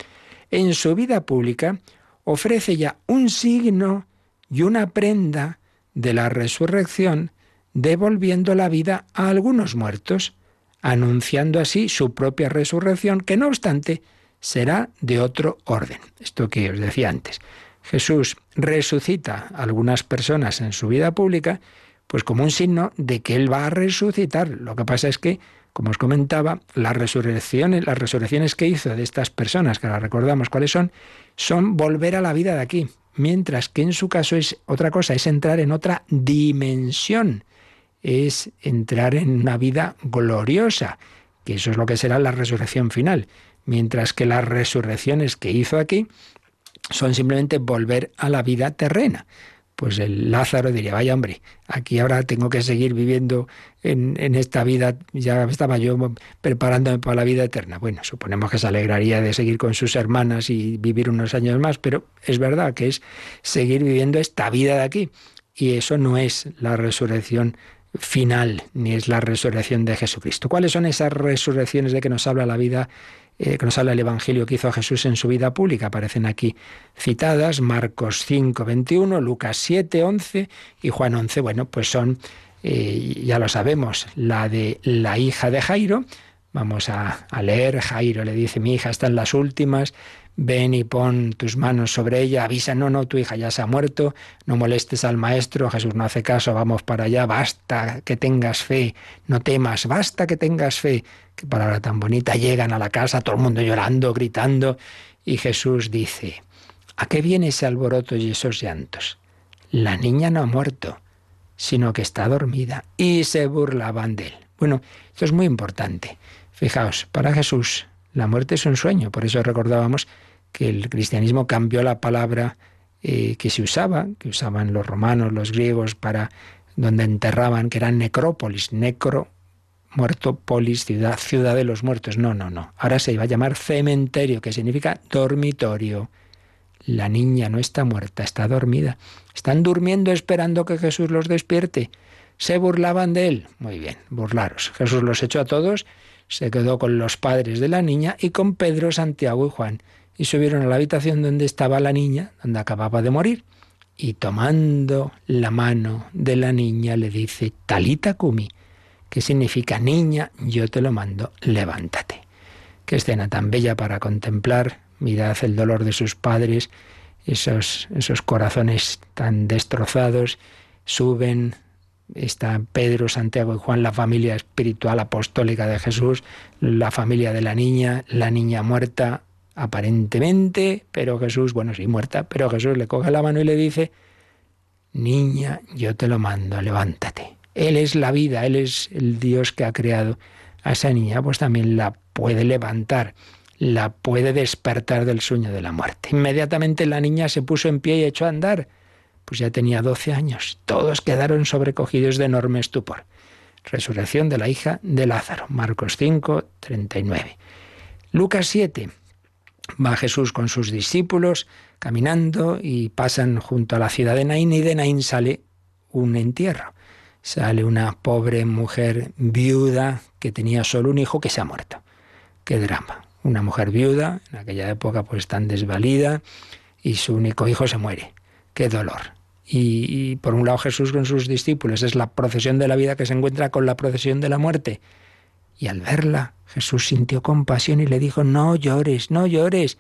S2: En su vida pública ofrece ya un signo y una prenda de la resurrección, devolviendo la vida a algunos muertos, anunciando así su propia resurrección, que no obstante será de otro orden. Esto que os decía antes. Jesús resucita a algunas personas en su vida pública, pues como un signo de que Él va a resucitar. Lo que pasa es que, como os comentaba, las resurrecciones, las resurrecciones que hizo de estas personas, que ahora recordamos cuáles son, son volver a la vida de aquí. Mientras que en su caso es otra cosa, es entrar en otra dimensión, es entrar en una vida gloriosa, que eso es lo que será la resurrección final mientras que las resurrecciones que hizo aquí son simplemente volver a la vida terrena. Pues el Lázaro diría, vaya hombre, aquí ahora tengo que seguir viviendo en, esta vida, ya estaba yo preparándome para la vida eterna. Bueno, suponemos que se alegraría de seguir con sus hermanas y vivir unos años más, pero es verdad que es seguir viviendo esta vida de aquí. Y eso no es la resurrección final, ni es la resurrección de Jesucristo. ¿Cuáles son esas resurrecciones de que nos habla la vida eh, que nos habla el Evangelio que hizo Jesús en su vida pública. Aparecen aquí citadas, Marcos 5, 21, Lucas 7, 11 y Juan 11. Bueno, pues son, eh, ya lo sabemos, la de la hija de Jairo. Vamos a, a leer, Jairo le dice, mi hija está en las últimas, ven y pon tus manos sobre ella, avisa, no, no, tu hija ya se ha muerto, no molestes al maestro, Jesús no hace caso, vamos para allá, basta que tengas fe, no temas, basta que tengas fe, qué palabra tan bonita, llegan a la casa, todo el mundo llorando, gritando, y Jesús dice, ¿a qué viene ese alboroto y esos llantos? La niña no ha muerto, sino que está dormida, y se burlaban de él. Bueno, esto es muy importante. Fijaos, para Jesús la muerte es un sueño, por eso recordábamos que el cristianismo cambió la palabra eh, que se usaba, que usaban los romanos, los griegos, para donde enterraban, que era necrópolis, necro, muerto, polis, ciudad, ciudad de los muertos. No, no, no. Ahora se iba a llamar cementerio, que significa dormitorio. La niña no está muerta, está dormida. Están durmiendo esperando que Jesús los despierte. Se burlaban de él. Muy bien, burlaros. Jesús los echó a todos, se quedó con los padres de la niña y con Pedro, Santiago y Juan y subieron a la habitación donde estaba la niña, donde acababa de morir, y tomando la mano de la niña le dice, Talita Kumi, que significa niña, yo te lo mando, levántate. Qué escena tan bella para contemplar, mirad el dolor de sus padres, esos, esos corazones tan destrozados, suben, está Pedro, Santiago y Juan, la familia espiritual apostólica de Jesús, la familia de la niña, la niña muerta, aparentemente, pero Jesús, bueno, sí, muerta, pero Jesús le coge la mano y le dice, niña, yo te lo mando, levántate. Él es la vida, Él es el Dios que ha creado a esa niña, pues también la puede levantar, la puede despertar del sueño de la muerte. Inmediatamente la niña se puso en pie y echó a andar. Pues ya tenía 12 años. Todos quedaron sobrecogidos de enorme estupor. Resurrección de la hija de Lázaro. Marcos 5, 39. Lucas 7. Va Jesús con sus discípulos caminando y pasan junto a la ciudad de Naín y de Naín sale un entierro. Sale una pobre mujer viuda que tenía solo un hijo que se ha muerto. Qué drama. Una mujer viuda, en aquella época pues tan desvalida, y su único hijo se muere. Qué dolor. Y, y, por un lado Jesús con sus discípulos es la procesión de la vida que se encuentra con la procesión de la muerte. Y al verla, Jesús sintió compasión y le dijo, no llores, no llores.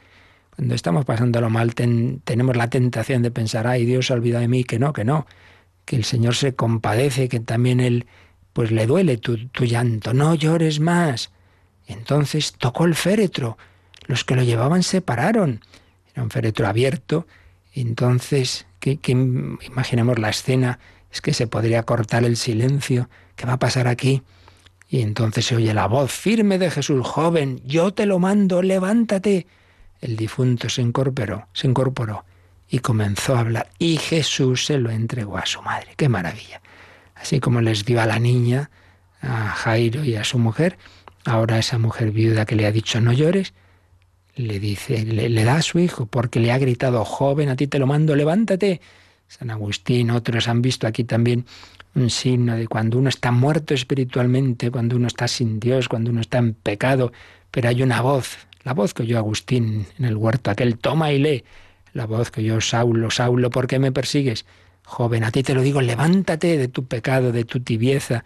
S2: Cuando estamos pasándolo mal tenemos la tentación de pensar, ay, Dios se olvida de mí, que no, que no, que el Señor se compadece, que también Él, pues le duele tu, llanto, no llores más. entonces tocó el féretro, los que lo llevaban se pararon, era un féretro abierto, entonces, que imaginemos la escena, es que se podría cortar el silencio, ¿qué va a pasar aquí? Y entonces se oye la voz firme de Jesús, joven, yo te lo mando, levántate. El difunto se incorporó, se incorporó y comenzó a hablar. Y Jesús se lo entregó a su madre. ¡Qué maravilla! Así como les dio a la niña, a Jairo y a su mujer, ahora esa mujer viuda que le ha dicho no llores, le dice, le, le da a su hijo, porque le ha gritado, joven, a ti te lo mando, levántate. San Agustín, otros han visto aquí también un signo de cuando uno está muerto espiritualmente, cuando uno está sin Dios, cuando uno está en pecado, pero hay una voz, la voz que oyó Agustín en el huerto, aquel toma y lee, la voz que yo Saulo, Saulo, ¿por qué me persigues? Joven, a ti te lo digo, levántate de tu pecado, de tu tibieza,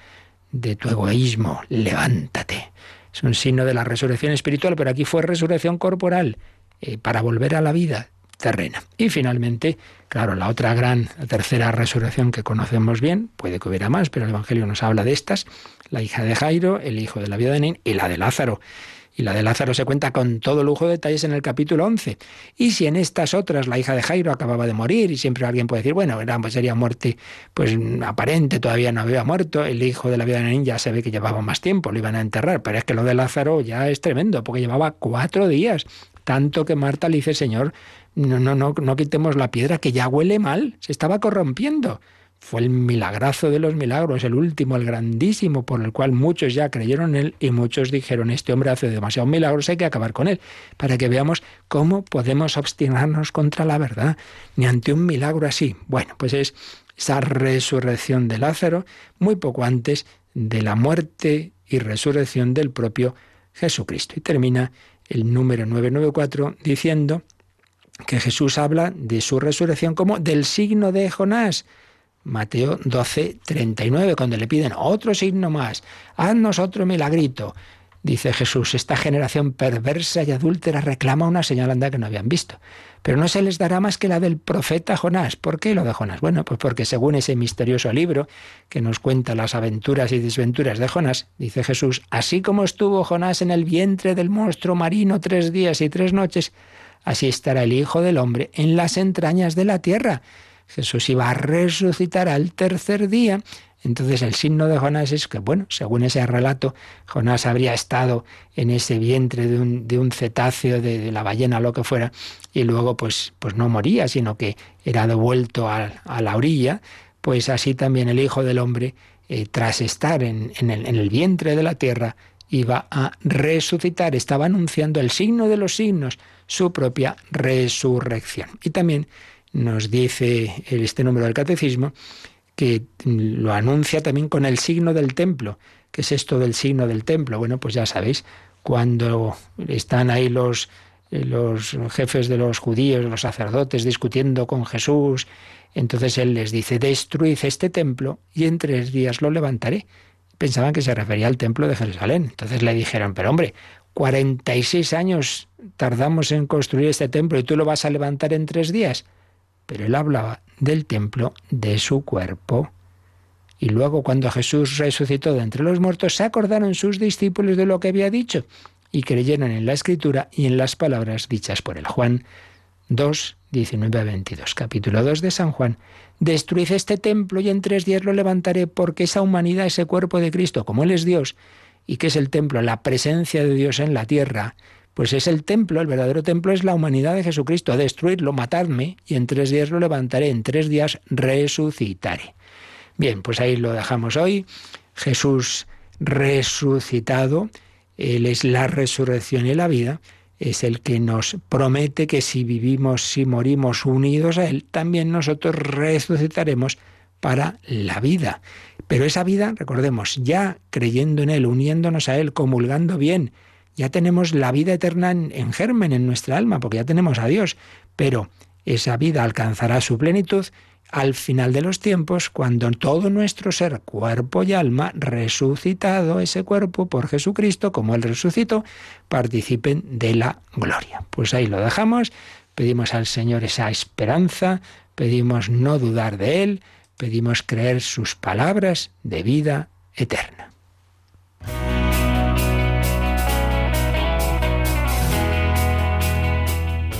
S2: de tu egoísmo, levántate. Es un signo de la resurrección espiritual, pero aquí fue resurrección corporal, eh, para volver a la vida terrena. Y finalmente, claro, la otra gran, la tercera resurrección que conocemos bien, puede que hubiera más, pero el Evangelio nos habla de estas, la hija de Jairo, el hijo de la vida de Nin y la de Lázaro. Y la de Lázaro se cuenta con todo lujo de detalles en el capítulo 11. Y si en estas otras la hija de Jairo acababa de morir y siempre alguien puede decir, bueno, era, pues sería muerte pues aparente, todavía no había muerto, el hijo de la vida de Naín ya se ve que llevaba más tiempo, lo iban a enterrar, pero es que lo de Lázaro ya es tremendo, porque llevaba cuatro días, tanto que Marta le dice, Señor, no, no, no, no quitemos la piedra que ya huele mal, se estaba corrompiendo. Fue el milagrazo de los milagros, el último, el grandísimo, por el cual muchos ya creyeron en él y muchos dijeron, este hombre hace demasiados milagros, hay que acabar con él, para que veamos cómo podemos obstinarnos contra la verdad, ni ante un milagro así. Bueno, pues es esa resurrección de Lázaro, muy poco antes de la muerte y resurrección del propio Jesucristo. Y termina el número 994, diciendo que Jesús habla de su resurrección como del signo de Jonás. Mateo 12, 39, cuando le piden otro signo más, haznos otro milagrito. Dice Jesús, esta generación perversa y adúltera reclama una señal anda que no habían visto. Pero no se les dará más que la del profeta Jonás. ¿Por qué lo de Jonás? Bueno, pues porque según ese misterioso libro que nos cuenta las aventuras y desventuras de Jonás, dice Jesús, así como estuvo Jonás en el vientre del monstruo marino tres días y tres noches, así estará el Hijo del Hombre en las entrañas de la tierra. Jesús iba a resucitar al tercer día. Entonces el signo de Jonás es que, bueno, según ese relato, Jonás habría estado en ese vientre de un, de un cetáceo, de, la ballena, lo que fuera, y luego pues, pues no moría, sino que era devuelto a, la orilla, pues así también el Hijo del Hombre, eh, tras estar en, el, en el vientre de la tierra, iba a resucitar, estaba anunciando el signo de los signos, su propia resurrección. Y también nos dice este número del catecismo que lo anuncia también con el signo del templo. ¿Qué es esto del signo del templo? Bueno, pues ya sabéis, cuando están ahí los, los jefes de los judíos, los sacerdotes, discutiendo con Jesús, entonces él les dice, destruid este templo y en tres días lo levantaré. Pensaban que se refería al templo de Jerusalén. Entonces le dijeron, pero hombre, 46 años tardamos en construir este templo y tú lo vas a levantar en tres días pero él hablaba del templo de su cuerpo. Y luego cuando Jesús resucitó de entre los muertos, se acordaron sus discípulos de lo que había dicho y creyeron en la escritura y en las palabras dichas por el Juan 2, 19 a 22. Capítulo 2 de San Juan. Destruid este templo y en tres días lo levantaré porque esa humanidad, ese cuerpo de Cristo, como Él es Dios, y que es el templo, la presencia de Dios en la tierra, pues es el templo, el verdadero templo es la humanidad de Jesucristo. Destruirlo, matadme, y en tres días lo levantaré, en tres días resucitaré. Bien, pues ahí lo dejamos hoy. Jesús resucitado, Él es la resurrección y la vida, es el que nos promete que si vivimos, si morimos unidos a Él, también nosotros resucitaremos para la vida. Pero esa vida, recordemos, ya creyendo en Él, uniéndonos a Él, comulgando bien, ya tenemos la vida eterna en, germen en nuestra alma, porque ya tenemos a Dios, pero esa vida alcanzará su plenitud al final de los tiempos, cuando todo nuestro ser, cuerpo y alma, resucitado ese cuerpo por Jesucristo, como Él resucitó, participen de la gloria. Pues ahí lo dejamos, pedimos al Señor esa esperanza, pedimos no dudar de Él, pedimos creer sus palabras de vida eterna.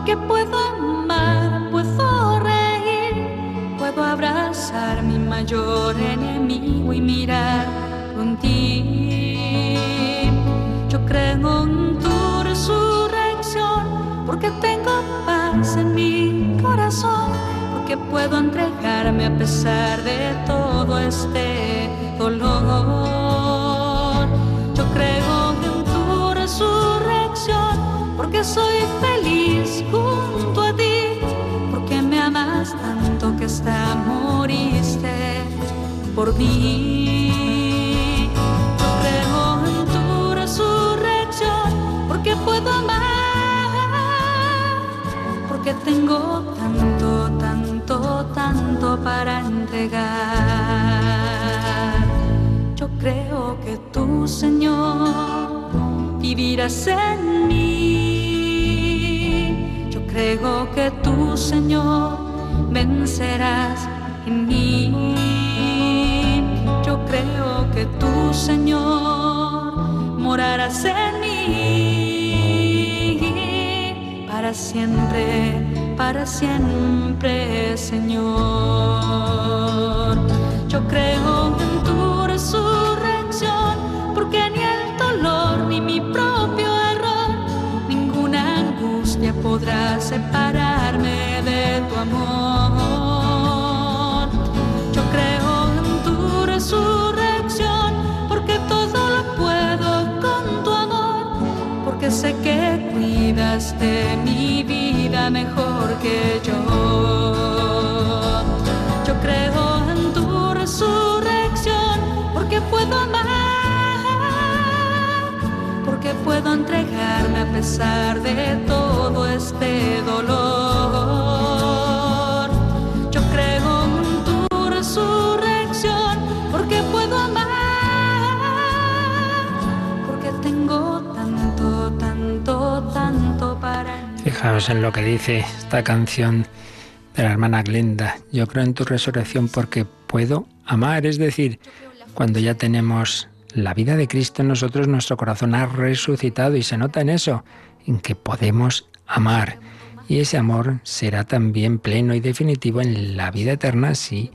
S12: Porque puedo amar, puedo reír, puedo abrazar mi mayor enemigo y mirar contigo. Yo creo en tu resurrección, porque tengo paz en mi corazón, porque puedo entregarme a pesar de todo este dolor. Yo creo en tu resurrección porque soy feliz junto a ti, porque me amas tanto que hasta moriste por mí. Yo creo en tu resurrección, porque puedo amar, porque tengo tanto, tanto, tanto para entregar. Yo creo que tú, Señor, vivirás en mí creo que tú, Señor, vencerás en mí. Yo creo que tú, Señor, morarás en mí. Para siempre, para siempre, Señor. Yo creo en tu sé que cuidas de mi vida mejor que yo. Yo creo en tu resurrección porque puedo amar, porque puedo entregarme a pesar de todo este dolor. Yo creo en tu resurrección
S2: Fijaos en lo que dice esta canción de la hermana Glenda. Yo creo en tu resurrección porque puedo amar. Es decir, cuando ya tenemos la vida de Cristo en nosotros, nuestro corazón ha resucitado y se nota en eso, en que podemos amar. Y ese amor será también pleno y definitivo en la vida eterna si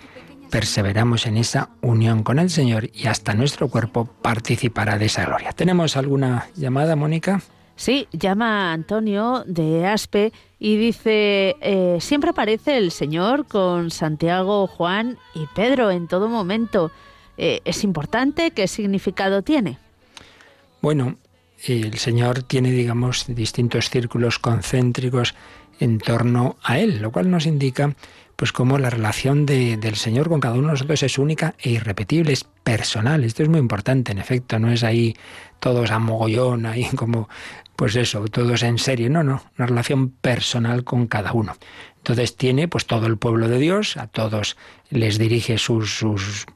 S2: perseveramos en esa unión con el Señor y hasta nuestro cuerpo participará de esa gloria. ¿Tenemos alguna llamada, Mónica?
S3: Sí, llama Antonio de Aspe y dice, eh, siempre aparece el Señor con Santiago, Juan y Pedro en todo momento. Eh, ¿Es importante? ¿Qué significado tiene?
S2: Bueno, el Señor tiene, digamos, distintos círculos concéntricos en torno a Él, lo cual nos indica pues cómo la relación de, del Señor con cada uno de nosotros es única e irrepetible, es personal. Esto es muy importante, en efecto, no es ahí todos a mogollón, ahí como, pues eso, todos en serie, no, no, una relación personal con cada uno. Entonces tiene pues todo el pueblo de Dios, a todos les dirige sus,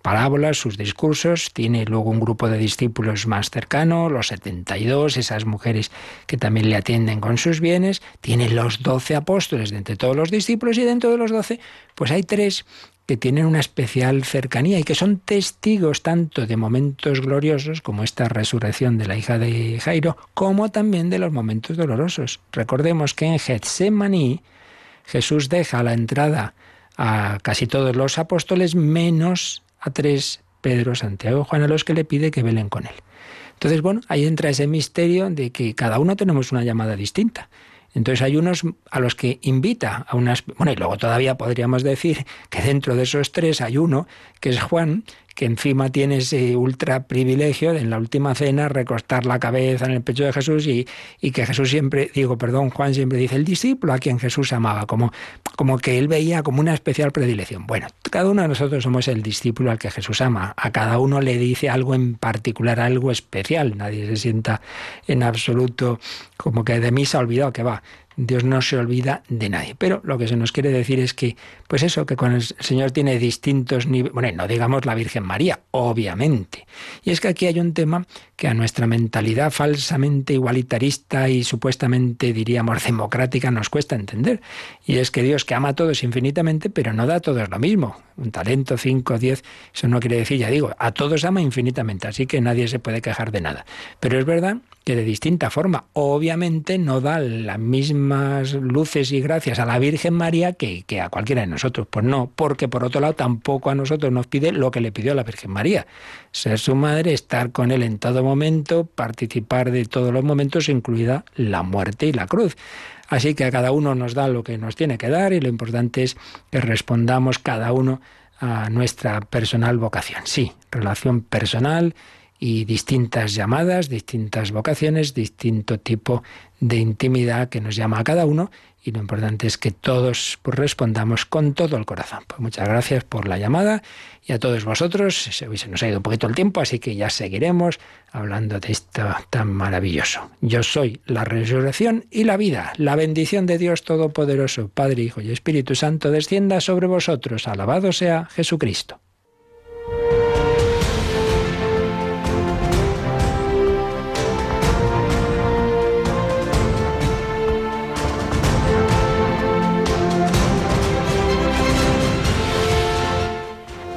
S2: parábolas, sus discursos, tiene luego un grupo de discípulos más cercano, los 72, esas mujeres que también le atienden con sus bienes, tiene los 12 apóstoles de entre todos los discípulos y dentro de los 12 pues hay tres que tienen una especial cercanía y que son testigos tanto de momentos gloriosos como esta resurrección de la hija de Jairo, como también de los momentos dolorosos. Recordemos que en Getsemaní Jesús deja la entrada a casi todos los apóstoles, menos a tres, Pedro, Santiago y Juan, a los que le pide que velen con él. Entonces, bueno, ahí entra ese misterio de que cada uno tenemos una llamada distinta. Entonces hay unos a los que invita a unas... Bueno, y luego todavía podríamos decir que dentro de esos tres hay uno, que es Juan, que encima tiene ese ultra privilegio de en la última cena recostar la cabeza en el pecho de Jesús y, y, que Jesús siempre, digo, perdón, Juan siempre dice, el discípulo a quien Jesús amaba, como, como que él veía como una especial predilección. Bueno, cada uno de nosotros somos el discípulo al que Jesús ama, a cada uno le dice algo en particular, algo especial, nadie se sienta en absoluto como que de mí se ha olvidado que va. Dios no se olvida de nadie. Pero lo que se nos quiere decir es que, pues eso, que con el Señor tiene distintos niveles, bueno, no digamos la Virgen María, obviamente. Y es que aquí hay un tema que a nuestra mentalidad falsamente igualitarista y supuestamente, diríamos, democrática nos cuesta entender. Y es que Dios que ama a todos infinitamente, pero no da a todos lo mismo. Un talento, cinco, diez, eso no quiere decir, ya digo, a todos ama infinitamente, así que nadie se puede quejar de nada. Pero es verdad que de distinta forma. Obviamente no da las mismas luces y gracias a la Virgen María que, que, a cualquiera de nosotros. Pues no, porque por otro lado tampoco a nosotros nos pide lo que le pidió a la Virgen María. Ser su madre, estar con él en todo momento, participar de todos los momentos, incluida la muerte y la cruz. Así que a cada uno nos da lo que nos tiene que dar y lo importante es que respondamos cada uno a nuestra personal vocación. Sí, relación personal y distintas llamadas, distintas vocaciones, distinto tipo de intimidad que nos llama a cada uno y lo importante es que todos pues, respondamos con todo el corazón. Pues muchas gracias por la llamada y a todos vosotros. Se nos ha ido un poquito el tiempo, así que ya seguiremos hablando de esto tan maravilloso. Yo soy la resurrección y la vida. La bendición de Dios Todopoderoso, Padre, Hijo y Espíritu Santo, descienda sobre vosotros. Alabado sea Jesucristo.